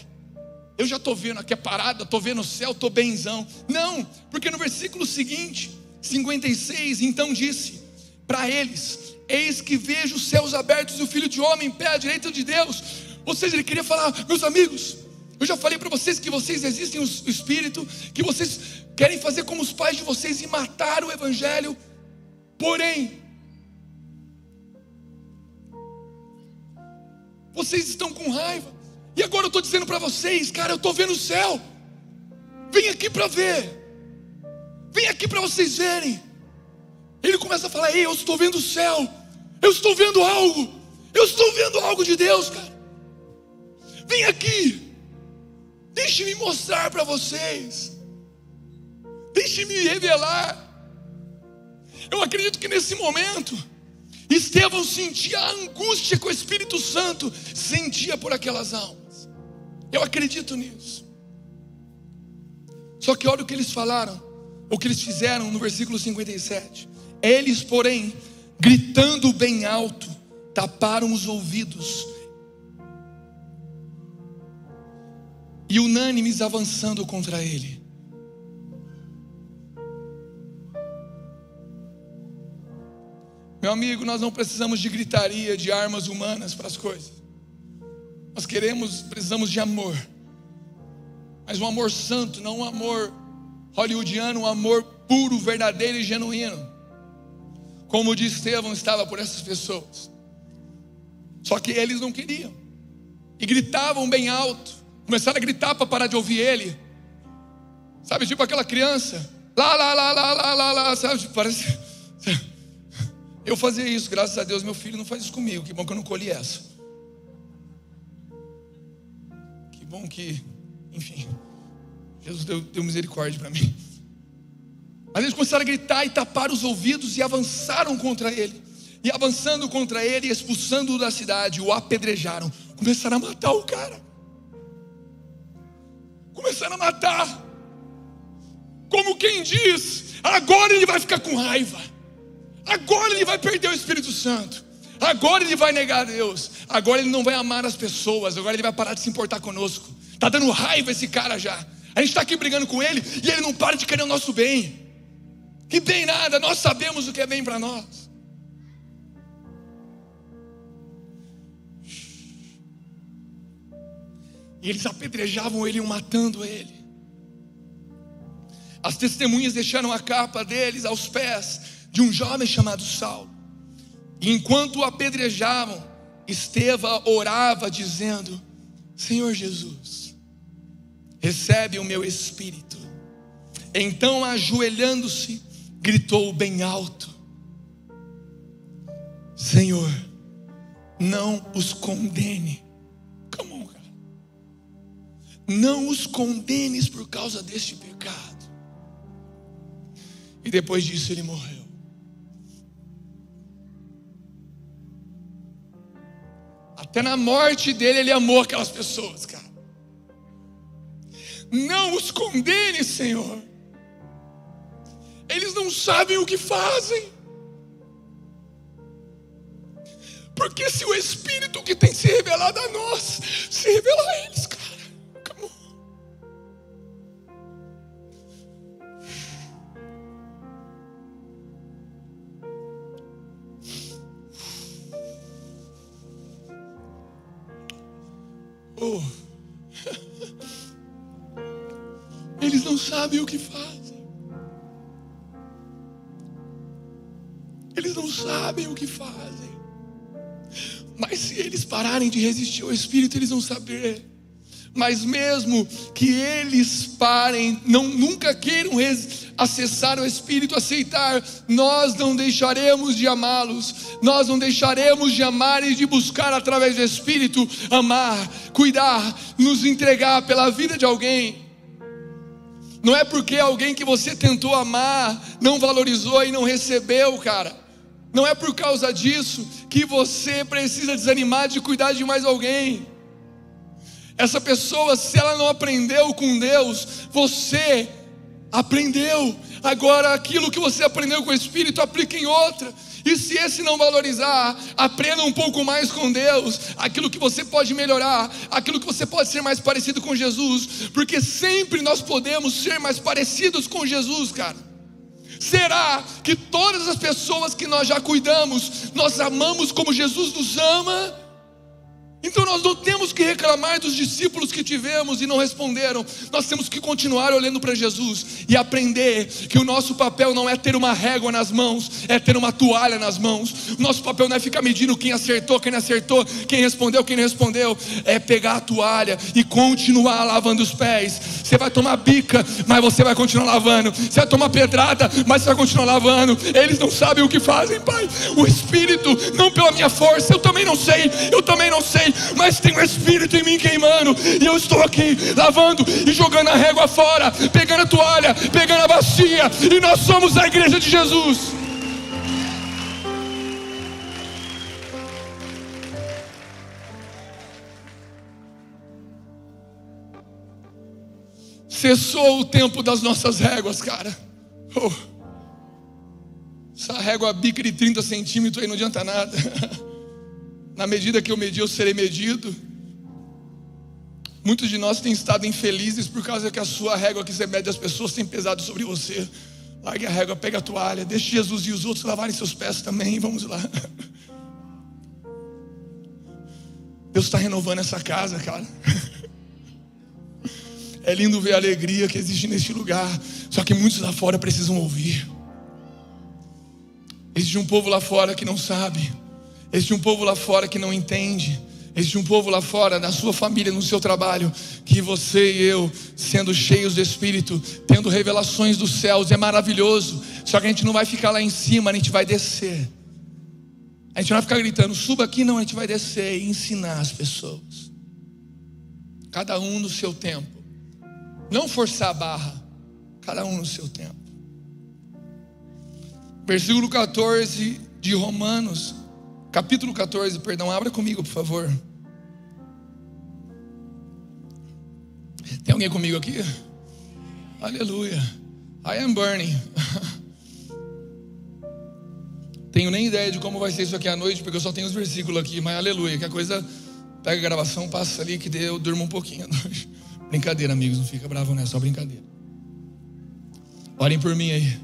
Eu já estou vendo aqui a parada, estou vendo o céu, estou benzão. Não, porque no versículo seguinte, 56, então disse para eles: Eis que vejo os céus abertos e o filho de homem em pé à direita de Deus. Ou seja, ele queria falar, meus amigos, eu já falei para vocês que vocês existem o Espírito, que vocês querem fazer como os pais de vocês e matar o Evangelho Porém, vocês estão com raiva. E agora eu estou dizendo para vocês, cara, eu estou vendo o céu. Vem aqui para ver. Vem aqui para vocês verem. Ele começa a falar: Ei, eu estou vendo o céu. Eu estou vendo algo. Eu estou vendo algo de Deus, cara. Vem aqui. Deixe-me mostrar para vocês. Deixe-me revelar. Eu acredito que nesse momento, Estevão sentia a angústia que o Espírito Santo sentia por aquelas almas. Eu acredito nisso. Só que olha o que eles falaram, o que eles fizeram no versículo 57. Eles, porém, gritando bem alto, taparam os ouvidos e unânimes avançando contra ele. Meu amigo, nós não precisamos de gritaria, de armas humanas para as coisas. Nós queremos, precisamos de amor. Mas um amor santo, não um amor hollywoodiano, um amor puro, verdadeiro e genuíno. Como o de Estevão estava por essas pessoas. Só que eles não queriam. E gritavam bem alto. Começaram a gritar para parar de ouvir ele. Sabe, tipo aquela criança. Lá, lá, lá, lá, lá, lá, lá. Sabe, tipo, parece. Eu fazia isso, graças a Deus, meu filho não faz isso comigo. Que bom que eu não colhi essa. Que bom que, enfim, Jesus deu, deu misericórdia para mim. Mas eles começaram a gritar e tapar os ouvidos e avançaram contra ele. E avançando contra ele, expulsando-o da cidade, o apedrejaram. Começaram a matar o cara começaram a matar. Como quem diz, agora ele vai ficar com raiva, agora ele vai perder o Espírito Santo, agora ele vai negar Deus, agora ele não vai amar as pessoas, agora ele vai parar de se importar conosco. Está dando raiva esse cara já. A gente está aqui brigando com ele e ele não para de querer o nosso bem. Que bem nada, nós sabemos o que é bem para nós. E eles apedrejavam ele, matando ele. As testemunhas deixaram a capa deles aos pés de um jovem chamado Saulo. E enquanto o apedrejavam, Esteva orava, dizendo: Senhor Jesus, recebe o meu espírito. Então, ajoelhando-se, gritou bem alto: Senhor, não os condene não os condenes por causa deste pecado. E depois disso ele morreu. Até na morte dele ele amou aquelas pessoas, cara. Não os condene, Senhor. Eles não sabem o que fazem. Porque se o Espírito que tem se revelado a nós se revela a eles, cara. O que fazem. Eles não sabem o que fazem. Mas se eles pararem de resistir ao Espírito, eles vão saber. Mas mesmo que eles parem, não nunca queiram acessar o Espírito, aceitar, nós não deixaremos de amá-los, nós não deixaremos de amar e de buscar através do Espírito amar, cuidar, nos entregar pela vida de alguém. Não é porque alguém que você tentou amar não valorizou e não recebeu, cara. Não é por causa disso que você precisa desanimar de cuidar de mais alguém. Essa pessoa, se ela não aprendeu com Deus, você aprendeu. Agora, aquilo que você aprendeu com o Espírito, aplique em outra. E se esse não valorizar, aprenda um pouco mais com Deus, aquilo que você pode melhorar, aquilo que você pode ser mais parecido com Jesus, porque sempre nós podemos ser mais parecidos com Jesus, cara. Será que todas as pessoas que nós já cuidamos, nós amamos como Jesus nos ama? Então nós não temos que reclamar dos discípulos que tivemos e não responderam. Nós temos que continuar olhando para Jesus e aprender que o nosso papel não é ter uma régua nas mãos, é ter uma toalha nas mãos. O nosso papel não é ficar medindo quem acertou, quem não acertou, quem respondeu, quem não respondeu. É pegar a toalha e continuar lavando os pés. Você vai tomar bica, mas você vai continuar lavando. Você vai tomar pedrada, mas você vai continuar lavando. Eles não sabem o que fazem, Pai. O Espírito, não pela minha força, eu também não sei, eu também não sei, mas tem um Espírito em mim queimando, e eu estou aqui lavando e jogando a régua fora, pegando a toalha, pegando a bacia, e nós somos a igreja de Jesus. Cessou o tempo das nossas réguas, cara. Oh. Essa régua bica de 30 centímetros aí não adianta nada. Na medida que eu medir, eu serei medido. Muitos de nós têm estado infelizes por causa que a sua régua que você mede as pessoas tem pesado sobre você. Largue a régua, pega a toalha, deixe Jesus e os outros lavarem seus pés também. Vamos lá. Deus está renovando essa casa, cara. É lindo ver a alegria que existe neste lugar. Só que muitos lá fora precisam ouvir. Existe um povo lá fora que não sabe. Existe um povo lá fora que não entende. Existe um povo lá fora, na sua família, no seu trabalho, que você e eu, sendo cheios do Espírito, tendo revelações dos céus, é maravilhoso. Só que a gente não vai ficar lá em cima, a gente vai descer. A gente não vai ficar gritando, suba aqui, não, a gente vai descer e ensinar as pessoas. Cada um no seu tempo. Não forçar a barra, cada um no seu tempo. Versículo 14 de Romanos, capítulo 14, perdão, abra comigo, por favor. Tem alguém comigo aqui? Aleluia. I am burning. Tenho nem ideia de como vai ser isso aqui à noite, porque eu só tenho os versículos aqui, mas aleluia, que a coisa pega a gravação, passa ali, que eu durmo um pouquinho à noite. Brincadeira, amigos, não fica bravo, não é só brincadeira. Orem por mim aí.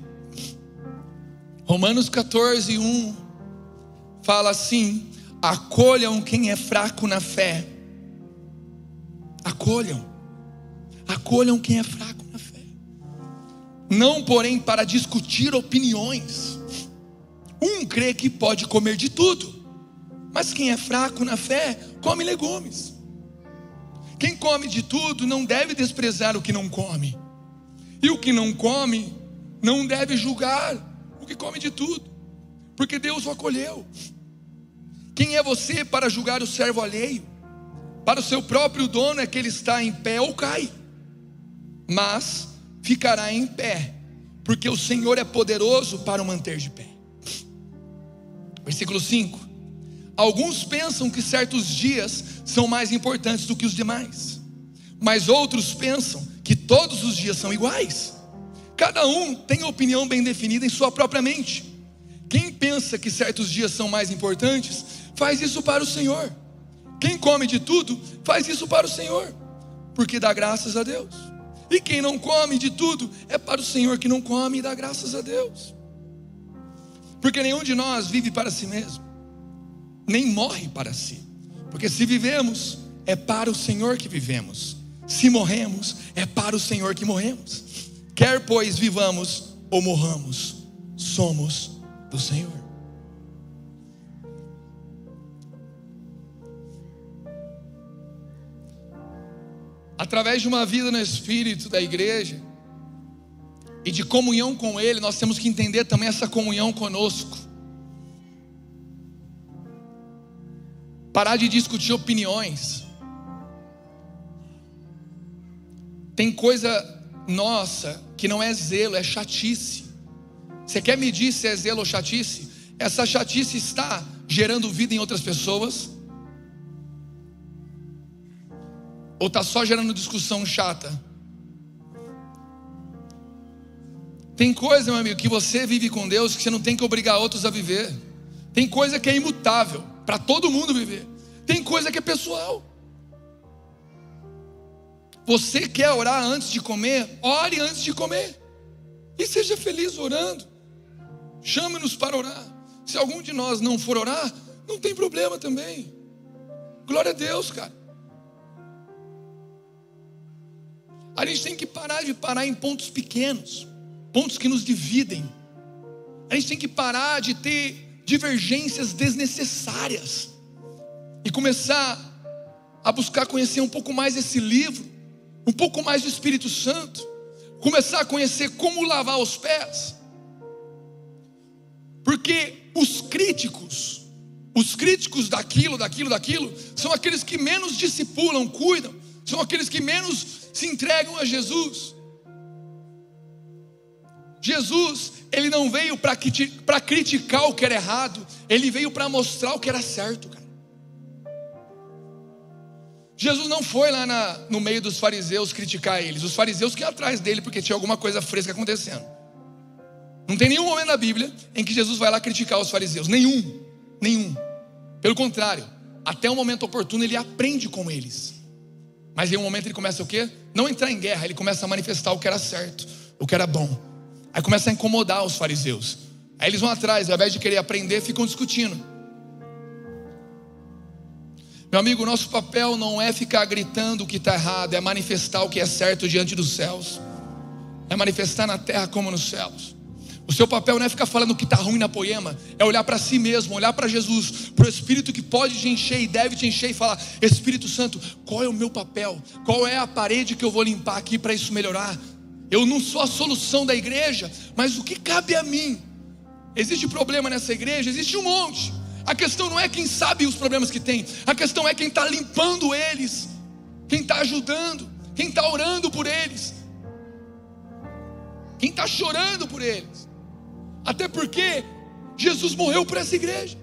Romanos 14, 1 fala assim: acolham quem é fraco na fé. Acolham. Acolham quem é fraco na fé. Não, porém, para discutir opiniões. Um crê que pode comer de tudo, mas quem é fraco na fé, come legumes. Quem come de tudo não deve desprezar o que não come, e o que não come não deve julgar que come de tudo, porque Deus o acolheu. Quem é você para julgar o servo alheio? Para o seu próprio dono é que ele está em pé ou cai, mas ficará em pé, porque o Senhor é poderoso para o manter de pé. Versículo 5: Alguns pensam que certos dias são mais importantes do que os demais, mas outros pensam que todos os dias são iguais. Cada um tem opinião bem definida em sua própria mente. Quem pensa que certos dias são mais importantes, faz isso para o Senhor. Quem come de tudo, faz isso para o Senhor, porque dá graças a Deus. E quem não come de tudo, é para o Senhor que não come e dá graças a Deus. Porque nenhum de nós vive para si mesmo, nem morre para si. Porque se vivemos, é para o Senhor que vivemos. Se morremos, é para o Senhor que morremos. Quer pois vivamos ou morramos, somos do Senhor. Através de uma vida no Espírito da igreja e de comunhão com Ele, nós temos que entender também essa comunhão conosco. Parar de discutir opiniões. Tem coisa nossa, que não é zelo, é chatice. Você quer medir se é zelo ou chatice? Essa chatice está gerando vida em outras pessoas? Ou está só gerando discussão chata? Tem coisa, meu amigo, que você vive com Deus que você não tem que obrigar outros a viver. Tem coisa que é imutável, para todo mundo viver. Tem coisa que é pessoal. Você quer orar antes de comer? Ore antes de comer. E seja feliz orando. Chame-nos para orar. Se algum de nós não for orar, não tem problema também. Glória a Deus, cara. A gente tem que parar de parar em pontos pequenos, pontos que nos dividem. A gente tem que parar de ter divergências desnecessárias e começar a buscar conhecer um pouco mais esse livro, um pouco mais do Espírito Santo, começar a conhecer como lavar os pés. Porque os críticos, os críticos daquilo, daquilo, daquilo, são aqueles que menos discipulam, cuidam, são aqueles que menos se entregam a Jesus. Jesus, ele não veio para criticar o que era errado, ele veio para mostrar o que era certo, cara. Jesus não foi lá na, no meio dos fariseus criticar eles, os fariseus que iam atrás dele porque tinha alguma coisa fresca acontecendo. Não tem nenhum momento na Bíblia em que Jesus vai lá criticar os fariseus, nenhum, nenhum. Pelo contrário, até o momento oportuno ele aprende com eles. Mas em um momento ele começa o quê? Não entrar em guerra, ele começa a manifestar o que era certo, o que era bom. Aí começa a incomodar os fariseus. Aí eles vão atrás, ao invés de querer aprender, ficam discutindo. Meu amigo, nosso papel não é ficar gritando o que está errado, é manifestar o que é certo diante dos céus, é manifestar na terra como nos céus. O seu papel não é ficar falando que está ruim na poema, é olhar para si mesmo, olhar para Jesus, para o Espírito que pode te encher e deve te encher e falar: Espírito Santo, qual é o meu papel? Qual é a parede que eu vou limpar aqui para isso melhorar? Eu não sou a solução da igreja, mas o que cabe a mim? Existe problema nessa igreja? Existe um monte. A questão não é quem sabe os problemas que tem, a questão é quem está limpando eles, quem está ajudando, quem está orando por eles, quem está chorando por eles. Até porque Jesus morreu por essa igreja.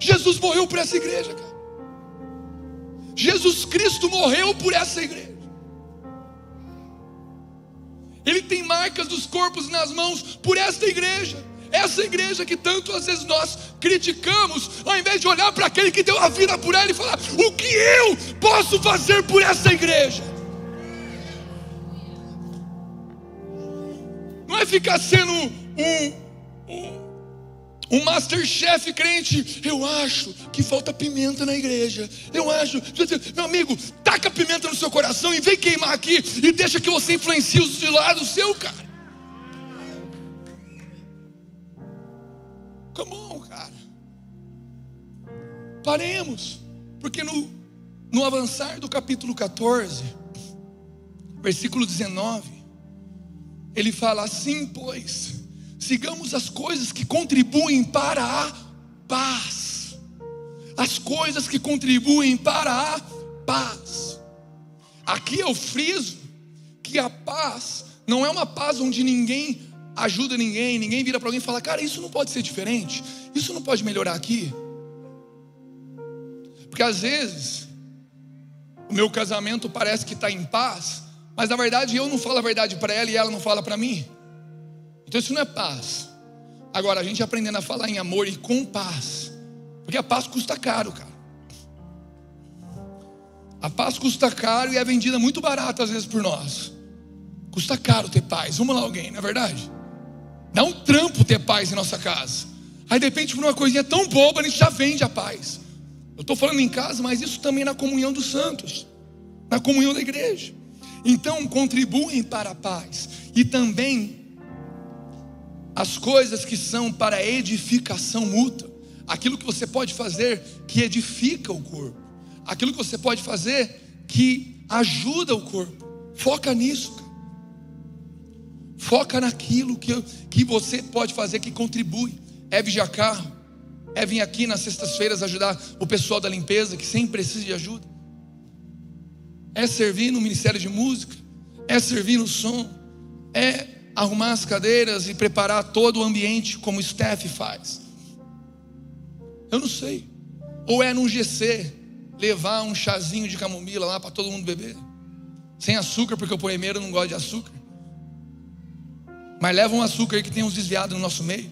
Jesus morreu por essa igreja, cara. Jesus Cristo morreu por essa igreja. Ele tem marcas dos corpos nas mãos por esta igreja. Essa igreja que tanto às vezes nós criticamos, ao invés de olhar para aquele que deu a vida por ela e falar: o que eu posso fazer por essa igreja? É ficar sendo um, um, um masterchef crente. Eu acho que falta pimenta na igreja. Eu acho. Meu amigo, taca pimenta no seu coração e vem queimar aqui e deixa que você influencie os de lado seu, cara. Come on, cara. Paremos. Porque no, no avançar do capítulo 14, versículo 19 ele fala assim, pois, sigamos as coisas que contribuem para a paz. As coisas que contribuem para a paz. Aqui eu friso que a paz não é uma paz onde ninguém ajuda ninguém, ninguém vira para alguém e fala: "Cara, isso não pode ser diferente. Isso não pode melhorar aqui". Porque às vezes o meu casamento parece que está em paz, mas na verdade eu não falo a verdade para ela e ela não fala para mim. Então isso não é paz. Agora, a gente aprendendo a falar em amor e com paz. Porque a paz custa caro, cara. A paz custa caro e é vendida muito barato às vezes por nós. Custa caro ter paz. Vamos lá, alguém, não é verdade? Dá um trampo ter paz em nossa casa. Aí de repente, por uma coisinha tão boba, a gente já vende a paz. Eu estou falando em casa, mas isso também na comunhão dos santos, na comunhão da igreja. Então contribuem para a paz e também as coisas que são para edificação mútua, aquilo que você pode fazer que edifica o corpo, aquilo que você pode fazer que ajuda o corpo. Foca nisso. Cara. Foca naquilo que, que você pode fazer que contribui. É vigiar carro, é vir aqui nas sextas-feiras ajudar o pessoal da limpeza que sempre precisa de ajuda é servir no ministério de música, é servir no som, é arrumar as cadeiras e preparar todo o ambiente como o staff faz. Eu não sei. Ou é num GC levar um chazinho de camomila lá para todo mundo beber, sem açúcar, porque o poemeiro não gosta de açúcar. Mas leva um açúcar aí que tem uns desviados no nosso meio.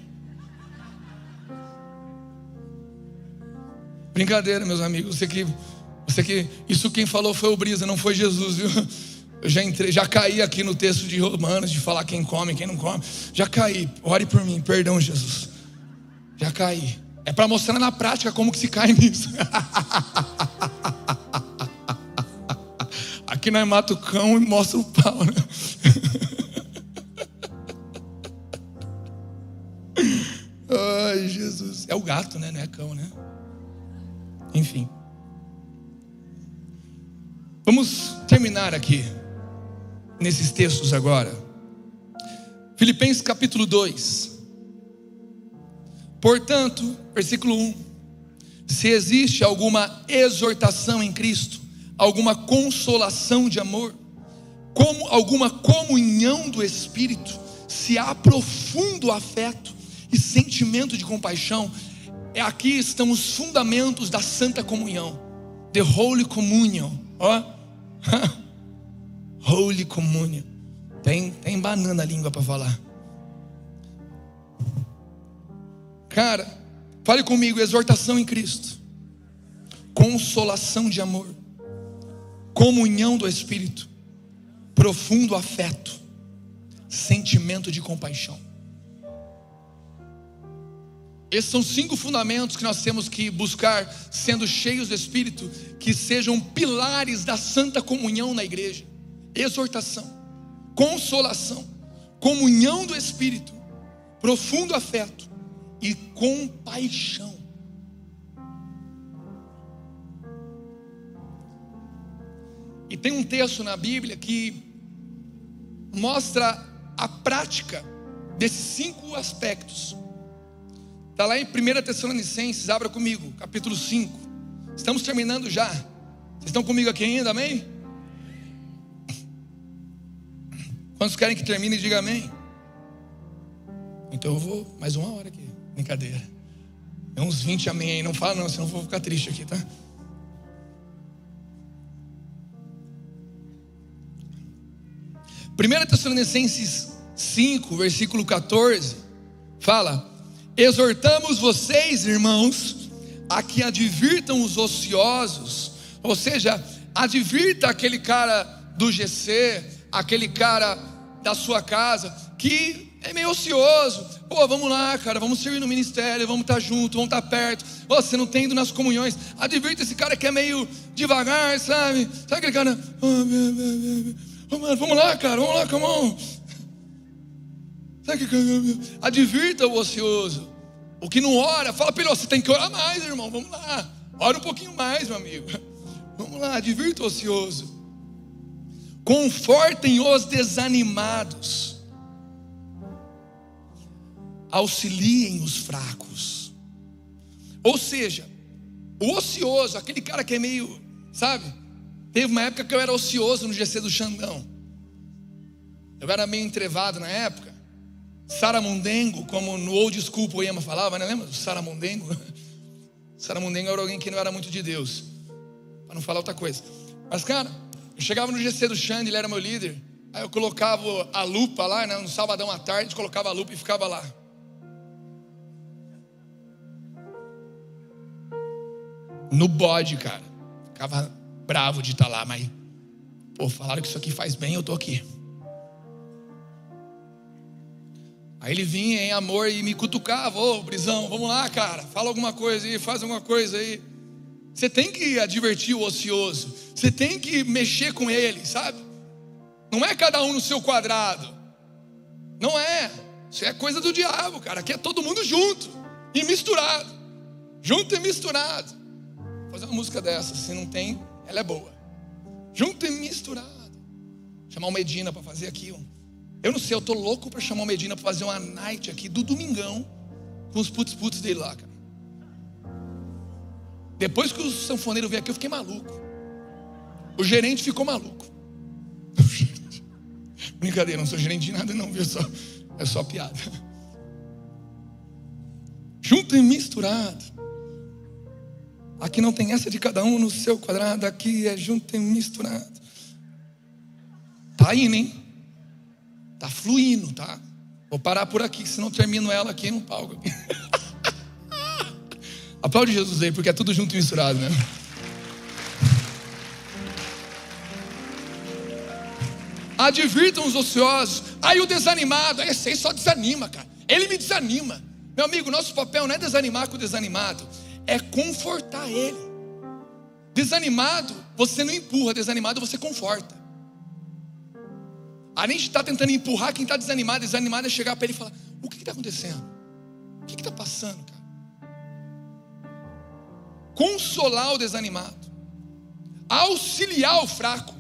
Brincadeira, meus amigos. Você que você que isso quem falou foi o Brisa, não foi Jesus, viu? Eu já entrei, já caí aqui no texto de Romanos de falar quem come, quem não come. Já caí. Ore por mim, perdão, Jesus. Já caí. É para mostrar na prática como que se cai nisso. Aqui nós mata o cão e mostra o pau, né? Ai, Jesus. É o gato, né? Não é cão, né? Enfim. Vamos terminar aqui, nesses textos agora. Filipenses capítulo 2. Portanto, versículo 1: Se existe alguma exortação em Cristo, alguma consolação de amor, como alguma comunhão do Espírito, se há profundo afeto e sentimento de compaixão, é aqui estão os fundamentos da santa comunhão, the holy communion, ó, holy communion, tem, tem banana na língua para falar. Cara, fale comigo, exortação em Cristo, consolação de amor, comunhão do Espírito, profundo afeto, sentimento de compaixão. Esses são cinco fundamentos que nós temos que buscar, sendo cheios do Espírito, que sejam pilares da santa comunhão na igreja: exortação, consolação, comunhão do Espírito, profundo afeto e compaixão. E tem um texto na Bíblia que mostra a prática desses cinco aspectos. Está lá em 1 Tessalonicenses, abra comigo, capítulo 5. Estamos terminando já. Vocês estão comigo aqui ainda, amém? Quantos querem que termine, diga amém. Então eu vou mais uma hora aqui. Brincadeira. É uns 20 amém aí. Não fala não, senão eu vou ficar triste aqui, tá? 1 Tessalonicenses 5, versículo 14, fala: Exortamos vocês, irmãos, a que advirtam os ociosos, ou seja, advirta aquele cara do GC, aquele cara da sua casa, que é meio ocioso. Pô, vamos lá, cara, vamos servir no ministério, vamos estar junto, vamos estar perto. Pô, você não tem ido nas comunhões. Advirta esse cara que é meio devagar, sabe? Sabe aquele cara? Vamos lá, cara, vamos lá, come on. Advirta o ocioso. O que não ora, fala para ele, você tem que orar mais, irmão. Vamos lá. Ora um pouquinho mais, meu amigo. Vamos lá, advirta o ocioso. Confortem os desanimados auxiliem os fracos. Ou seja, o ocioso, aquele cara que é meio, sabe? Teve uma época que eu era ocioso no GC do Xandão. Eu era meio entrevado na época. Saramundengo, como no old school poema falava, né? Lembra do Saramundengo? Saramundengo era alguém que não era muito de Deus. Para não falar outra coisa. Mas, cara, eu chegava no GC do Xande, ele era meu líder. Aí eu colocava a lupa lá, né? No sabadão à tarde, colocava a lupa e ficava lá. no bode, cara. Ficava bravo de estar lá, mas, pô, falaram que isso aqui faz bem, eu tô aqui. Aí ele vinha em amor e me cutucava, ô, Brisão, vamos lá, cara, fala alguma coisa aí, faz alguma coisa aí. Você tem que advertir o ocioso, você tem que mexer com ele, sabe? Não é cada um no seu quadrado, não é. Isso é coisa do diabo, cara. Aqui é todo mundo junto e misturado, junto e misturado fazer uma música dessa. Se não tem, ela é boa. Junto e misturado. Chamar o Medina para fazer aqui. Eu não sei, eu tô louco para chamar o Medina para fazer uma night aqui do domingão com os putz putz dele lá, cara. Depois que o sanfoneiro veio aqui, eu fiquei maluco. O gerente ficou maluco. Brincadeira, não sou gerente de nada, não, viu? Só, é só piada. Junto e misturado. Aqui não tem essa de cada um no seu quadrado, aqui é junto e misturado. Tá indo, hein? Tá fluindo, tá? Vou parar por aqui, senão termino ela aqui no palco. Aplaude Jesus aí, porque é tudo junto e misturado, né? Advirtam os ociosos. Aí o desanimado, esse aí só desanima, cara. Ele me desanima. Meu amigo, nosso papel não é desanimar com o desanimado, é confortar ele. Desanimado, você não empurra, desanimado, você conforta. A gente está tentando empurrar quem está desanimado, desanimado é chegar para ele e falar: O que está acontecendo? O que está passando, cara? Consolar o desanimado, auxiliar o fraco,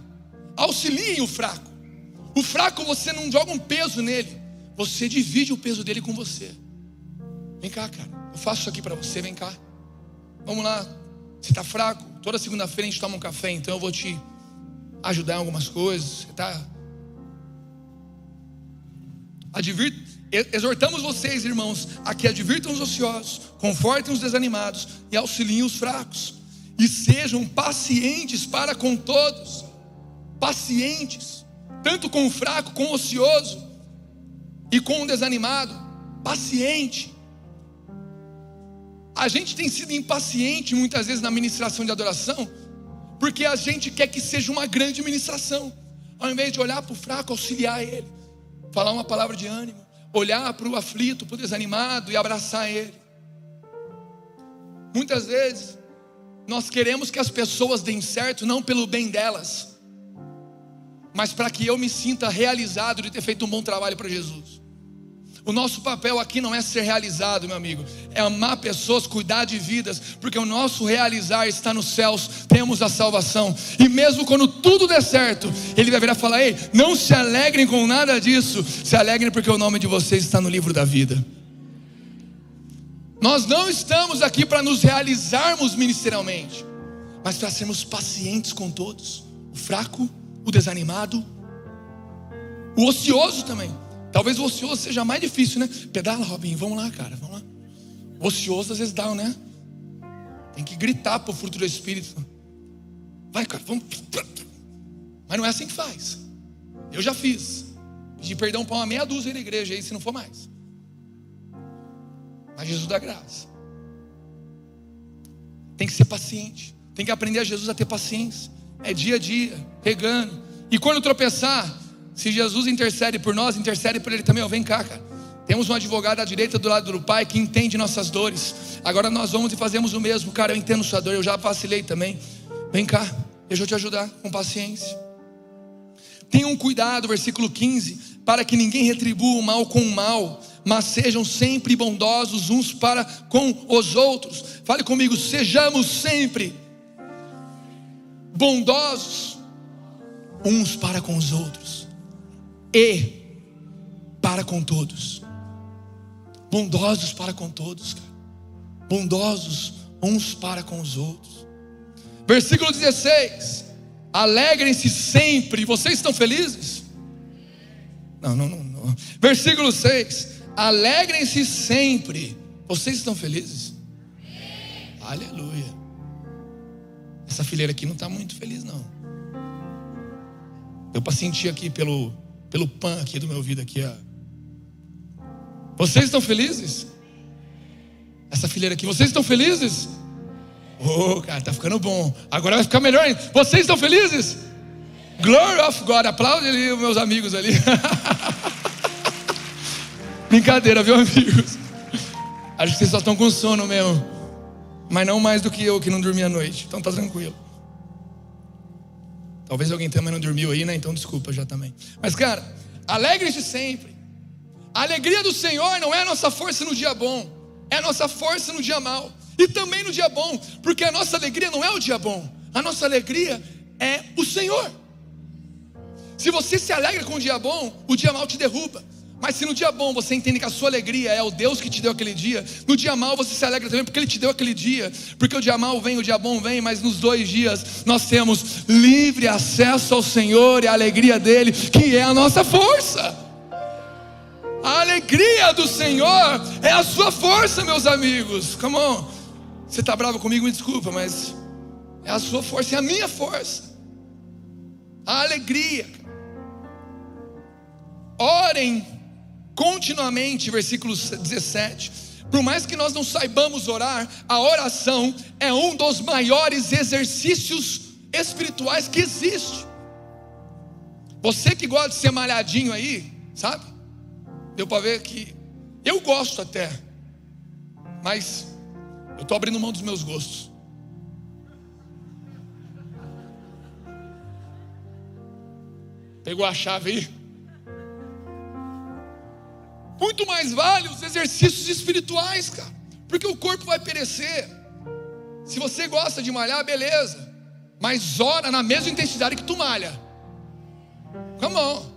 auxiliem o fraco. O fraco você não joga um peso nele, você divide o peso dele com você. Vem cá, cara. Eu faço isso aqui para você, vem cá. Vamos lá. Você está fraco? Toda segunda-feira a gente toma um café, então eu vou te ajudar em algumas coisas. Você está. Exortamos vocês, irmãos, a que advirtam os ociosos, confortem os desanimados e auxiliem os fracos. E sejam pacientes para com todos. Pacientes, tanto com o fraco, com o ocioso e com o desanimado. Paciente. A gente tem sido impaciente muitas vezes na ministração de adoração, porque a gente quer que seja uma grande ministração, ao invés de olhar para o fraco, auxiliar ele, falar uma palavra de ânimo, olhar para o aflito, para o desanimado e abraçar ele. Muitas vezes, nós queremos que as pessoas deem certo, não pelo bem delas, mas para que eu me sinta realizado de ter feito um bom trabalho para Jesus. O nosso papel aqui não é ser realizado, meu amigo, é amar pessoas, cuidar de vidas, porque o nosso realizar está nos céus, temos a salvação. E mesmo quando tudo der certo, Ele vai virar falar: Ei, não se alegrem com nada disso, se alegrem porque o nome de vocês está no livro da vida. Nós não estamos aqui para nos realizarmos ministerialmente, mas para sermos pacientes com todos, o fraco, o desanimado, o ocioso também. Talvez o ocioso seja mais difícil, né? Pedala, Robinho, vamos lá, cara, vamos lá. O ocioso às vezes dá, né? Tem que gritar pro fruto do Espírito. Vai, cara, vamos. Mas não é assim que faz. Eu já fiz. Pedi perdão para uma meia dúzia na igreja aí, se não for mais. Mas Jesus dá graça. Tem que ser paciente. Tem que aprender a Jesus a ter paciência. É dia a dia, regando. E quando tropeçar, se Jesus intercede por nós, intercede por ele também. Vem cá, cara. Temos um advogado à direita do lado do Pai que entende nossas dores. Agora nós vamos e fazemos o mesmo. Cara, eu entendo sua dor, eu já vacilei também. Vem cá, deixa eu te ajudar com paciência. Tenham cuidado, versículo 15, para que ninguém retribua o mal com o mal, mas sejam sempre bondosos uns para com os outros. Fale comigo, sejamos sempre bondosos uns para com os outros e para com todos. Bondosos para com todos, cara. Bondosos uns para com os outros. Versículo 16: Alegrem-se sempre. Vocês estão felizes? Não, não, não. não. Versículo 6: Alegrem-se sempre. Vocês estão felizes? Aleluia. Essa fileira aqui não está muito feliz, não. Deu para sentir aqui pelo pelo pan aqui do meu ouvido aqui, ó. Vocês estão felizes? Essa fileira aqui, vocês estão felizes? Oh, cara, tá ficando bom. Agora vai ficar melhor ainda. Vocês estão felizes? Glory of God. Aplaude ali os meus amigos ali. Brincadeira, viu, amigos? Acho que vocês só estão com sono mesmo. Mas não mais do que eu que não dormi à noite. Então tá tranquilo. Talvez alguém também não dormiu aí, né? Então desculpa já também. Mas, cara, alegre-se sempre. A alegria do Senhor não é a nossa força no dia bom, é a nossa força no dia mal. E também no dia bom, porque a nossa alegria não é o dia bom, a nossa alegria é o Senhor. Se você se alegra com o dia bom, o dia mal te derruba. Mas se no dia bom você entende que a sua alegria é o Deus que te deu aquele dia, no dia mal você se alegra também porque Ele te deu aquele dia. Porque o dia mal vem, o dia bom vem, mas nos dois dias nós temos livre acesso ao Senhor e a alegria dEle, que é a nossa força. A alegria do Senhor é a sua força, meus amigos. Come on. Você está bravo comigo? Me desculpa, mas é a sua força, é a minha força. A alegria. Orem continuamente, versículo 17. Por mais que nós não saibamos orar, a oração é um dos maiores exercícios espirituais que existe. Você que gosta de ser malhadinho aí, sabe? Deu para ver que eu gosto até. Mas eu estou abrindo mão dos meus gostos. Pegou a chave aí? Muito mais vale os exercícios espirituais, cara. Porque o corpo vai perecer. Se você gosta de malhar, beleza. Mas ora na mesma intensidade que tu malha. Come on.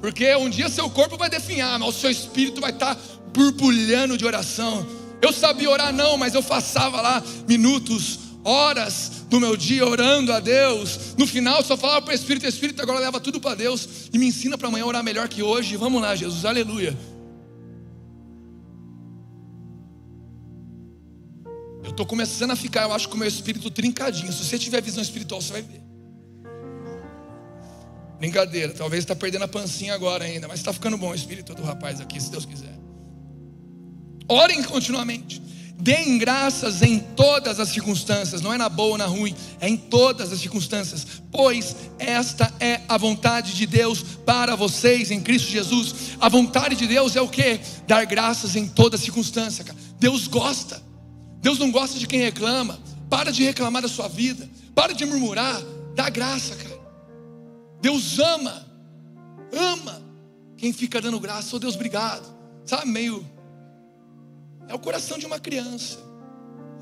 Porque um dia seu corpo vai definhar, mas o seu espírito vai estar tá borbulhando de oração. Eu sabia orar não, mas eu passava lá minutos, horas do meu dia orando a Deus. No final só falava para o Espírito, Espírito agora leva tudo para Deus e me ensina para amanhã orar melhor que hoje. Vamos lá, Jesus, aleluia. Eu estou começando a ficar, eu acho, com o meu espírito trincadinho. Se você tiver visão espiritual, você vai ver. Brincadeira, talvez está perdendo a pancinha agora ainda, mas está ficando bom o espírito do rapaz aqui, se Deus quiser. Orem continuamente. Deem graças em todas as circunstâncias, não é na boa ou na ruim, é em todas as circunstâncias, pois esta é a vontade de Deus para vocês em Cristo Jesus. A vontade de Deus é o que? Dar graças em toda circunstância. Deus gosta, Deus não gosta de quem reclama. Para de reclamar da sua vida, para de murmurar, dá graça, cara. Deus ama, ama quem fica dando graça. Oh Deus, obrigado. Sabe, meio é o coração de uma criança.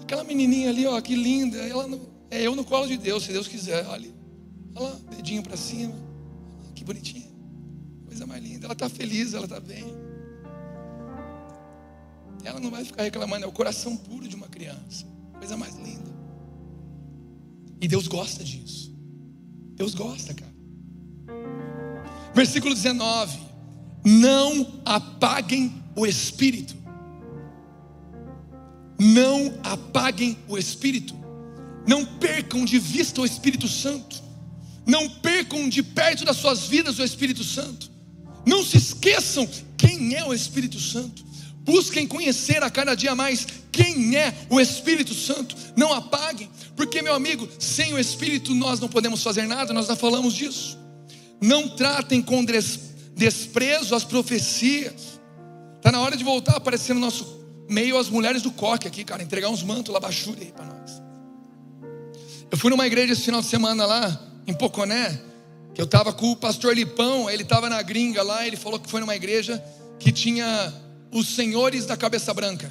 Aquela menininha ali, ó, que linda. Ela não, é eu no colo de Deus, se Deus quiser. Olha, olha lá, dedinho para cima. Que bonitinha. Coisa mais linda. Ela está feliz, ela está bem. Ela não vai ficar reclamando. É o coração puro de uma criança. Coisa mais linda. E Deus gosta disso. Deus gosta, cara. Versículo 19: Não apaguem o espírito não apaguem o Espírito, não percam de vista o Espírito Santo, não percam de perto das suas vidas o Espírito Santo, não se esqueçam quem é o Espírito Santo, busquem conhecer a cada dia mais quem é o Espírito Santo, não apaguem, porque meu amigo, sem o Espírito nós não podemos fazer nada, nós já falamos disso. Não tratem com desprezo as profecias. Está na hora de voltar a aparecer no nosso meio as mulheres do coque aqui, cara, entregar uns mantos labachura aí para nós. Eu fui numa igreja esse final de semana lá, em Poconé, que eu estava com o pastor Lipão, ele estava na gringa lá, ele falou que foi numa igreja que tinha os senhores da cabeça branca.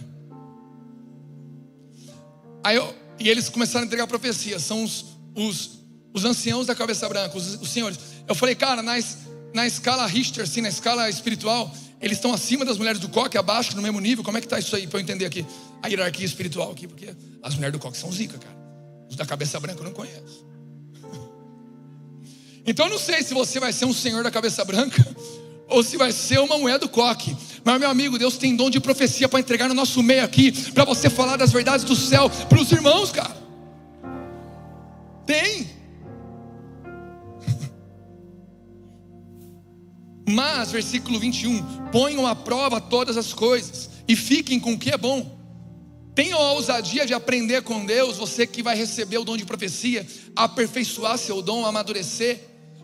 Aí eu, e eles começaram a entregar profecia, são os, os, os anciãos da cabeça branca, os, os senhores. Eu falei, cara, na, na escala Richter, assim, na escala espiritual, eles estão acima das mulheres do coque, abaixo, no mesmo nível. Como é que está isso aí para eu entender aqui a hierarquia espiritual aqui? Porque as mulheres do coque são zica, cara. Os da cabeça branca eu não conheço. Então eu não sei se você vai ser um senhor da cabeça branca ou se vai ser uma mulher do coque. Mas meu amigo, Deus tem dom de profecia para entregar no nosso meio aqui, para você falar das verdades do céu para os irmãos, cara. Tem. Mas, versículo 21, ponham à prova todas as coisas e fiquem com o que é bom. Tenham a ousadia de aprender com Deus, você que vai receber o dom de profecia, aperfeiçoar seu dom, amadurecer.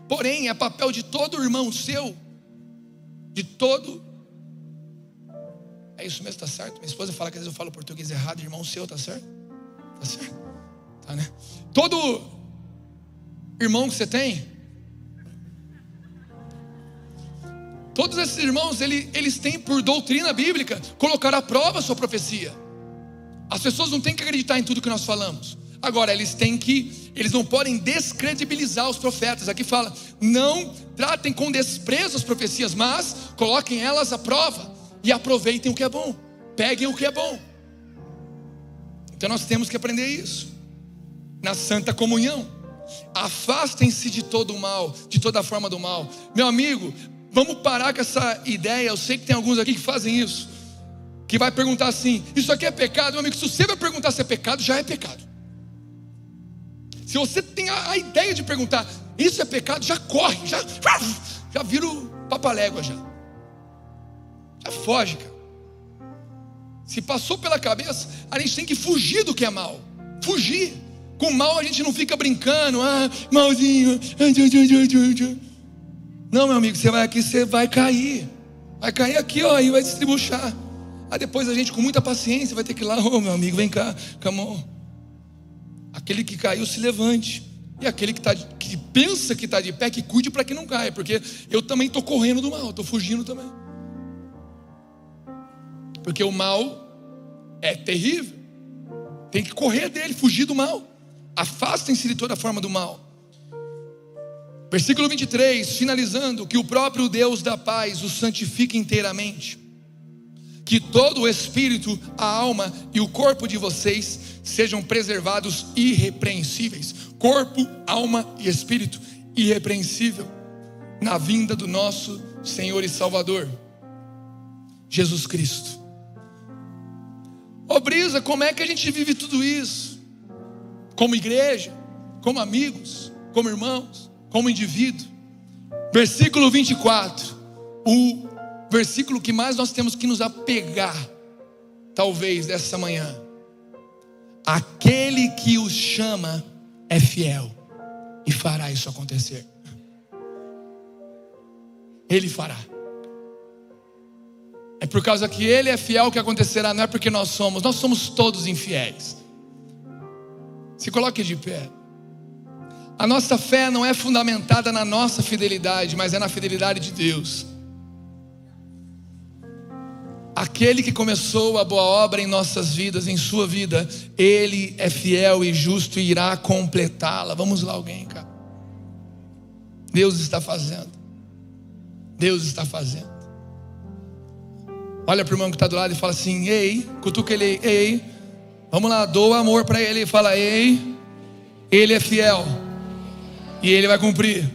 Porém, é papel de todo irmão seu, de todo. É isso mesmo, está certo? Minha esposa fala que às vezes eu falo português errado, irmão seu, está certo? Está certo? Tá, né? Todo irmão que você tem, Todos esses irmãos, eles, têm por doutrina bíblica colocar à prova a sua profecia. As pessoas não têm que acreditar em tudo que nós falamos. Agora, eles têm que, eles não podem descredibilizar os profetas. Aqui fala: não tratem com desprezo as profecias, mas coloquem elas à prova e aproveitem o que é bom. Peguem o que é bom. Então nós temos que aprender isso. Na santa comunhão. Afastem-se de todo o mal, de toda forma do mal. Meu amigo, Vamos parar com essa ideia. Eu sei que tem alguns aqui que fazem isso. Que vai perguntar assim: Isso aqui é pecado? Meu amigo, se você vai perguntar se é pecado, já é pecado. Se você tem a, a ideia de perguntar, isso é pecado, já corre, já, já vira o papalégua já. Já foge, cara. Se passou pela cabeça, a gente tem que fugir do que é mal. Fugir. Com mal a gente não fica brincando, ah, malzinho. Não, meu amigo, você vai aqui, você vai cair. Vai cair aqui, ó, e vai distribuir. Aí depois a gente, com muita paciência, vai ter que ir lá, ô meu amigo, vem cá, come on. Aquele que caiu, se levante. E aquele que, tá, que pensa que está de pé, que cuide para que não caia, porque eu também estou correndo do mal, estou fugindo também. Porque o mal é terrível. Tem que correr dele, fugir do mal. Afastem-se de toda forma do mal. Versículo 23, finalizando: que o próprio Deus da paz o santifique inteiramente, que todo o espírito, a alma e o corpo de vocês sejam preservados irrepreensíveis corpo, alma e espírito irrepreensível na vinda do nosso Senhor e Salvador, Jesus Cristo. Ô oh, Brisa, como é que a gente vive tudo isso? Como igreja, como amigos, como irmãos, como indivíduo. Versículo 24, o versículo que mais nós temos que nos apegar, talvez dessa manhã. Aquele que os chama é fiel e fará isso acontecer. Ele fará. É por causa que Ele é fiel que acontecerá, não é porque nós somos, nós somos todos infiéis. Se coloque de pé. A nossa fé não é fundamentada na nossa fidelidade, mas é na fidelidade de Deus. Aquele que começou a boa obra em nossas vidas, em sua vida, ele é fiel e justo e irá completá-la. Vamos lá, alguém, cara. Deus está fazendo. Deus está fazendo. Olha para o irmão que está do lado e fala assim: Ei, cutuca ele, ei, vamos lá, doa amor para ele. Fala, ei, ele é fiel e ele vai cumprir.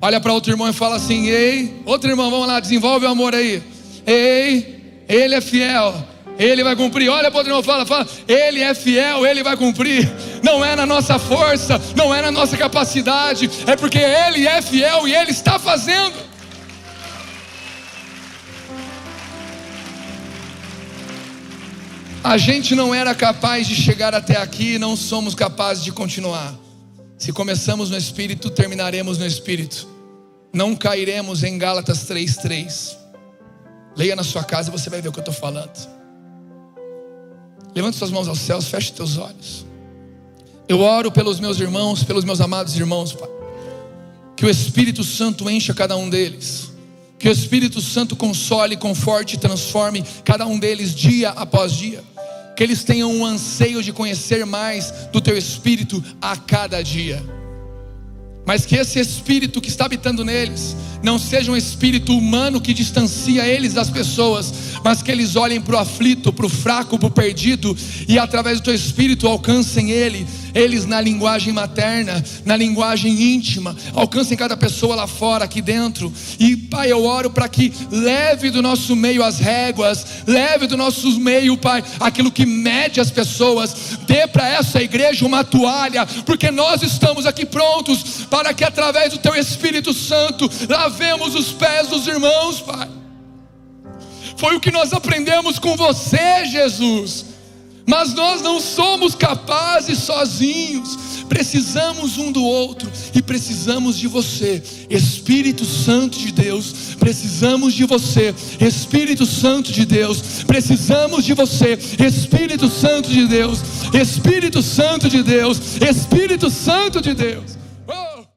Olha para outro irmão e fala assim: Ei, outro irmão, vamos lá, desenvolve o amor aí. Ei, ele é fiel, Ele vai cumprir. Olha para outro irmão, fala, fala, Ele é fiel, Ele vai cumprir. Não é na nossa força, não é na nossa capacidade, é porque Ele é fiel e Ele está fazendo. A gente não era capaz de chegar até aqui, não somos capazes de continuar. Se começamos no Espírito, terminaremos no Espírito. Não cairemos em Gálatas 3,3. Leia na sua casa e você vai ver o que eu estou falando. Levante suas mãos aos céus, feche teus olhos. Eu oro pelos meus irmãos, pelos meus amados irmãos, Pai. Que o Espírito Santo encha cada um deles. Que o Espírito Santo console, conforte e transforme cada um deles dia após dia. Que eles tenham um anseio de conhecer mais do Teu Espírito a cada dia. Mas que esse Espírito que está habitando neles não seja um espírito humano que distancia eles das pessoas, mas que eles olhem para o aflito, para o fraco, para o perdido, e através do teu espírito alcancem ele, eles na linguagem materna, na linguagem íntima, alcancem cada pessoa lá fora, aqui dentro. E Pai, eu oro para que leve do nosso meio as réguas, leve do nosso meio, Pai, aquilo que mede as pessoas, dê para essa igreja uma toalha, porque nós estamos aqui prontos para que através do teu Espírito Santo lavemos os pés dos irmãos, Pai. Foi o que nós aprendemos com você, Jesus. Mas nós não somos capazes sozinhos, precisamos um do outro e precisamos de você, Espírito Santo de Deus. Precisamos de você, Espírito Santo de Deus. Precisamos de você, Espírito Santo de Deus. Espírito Santo de Deus, Espírito Santo de Deus.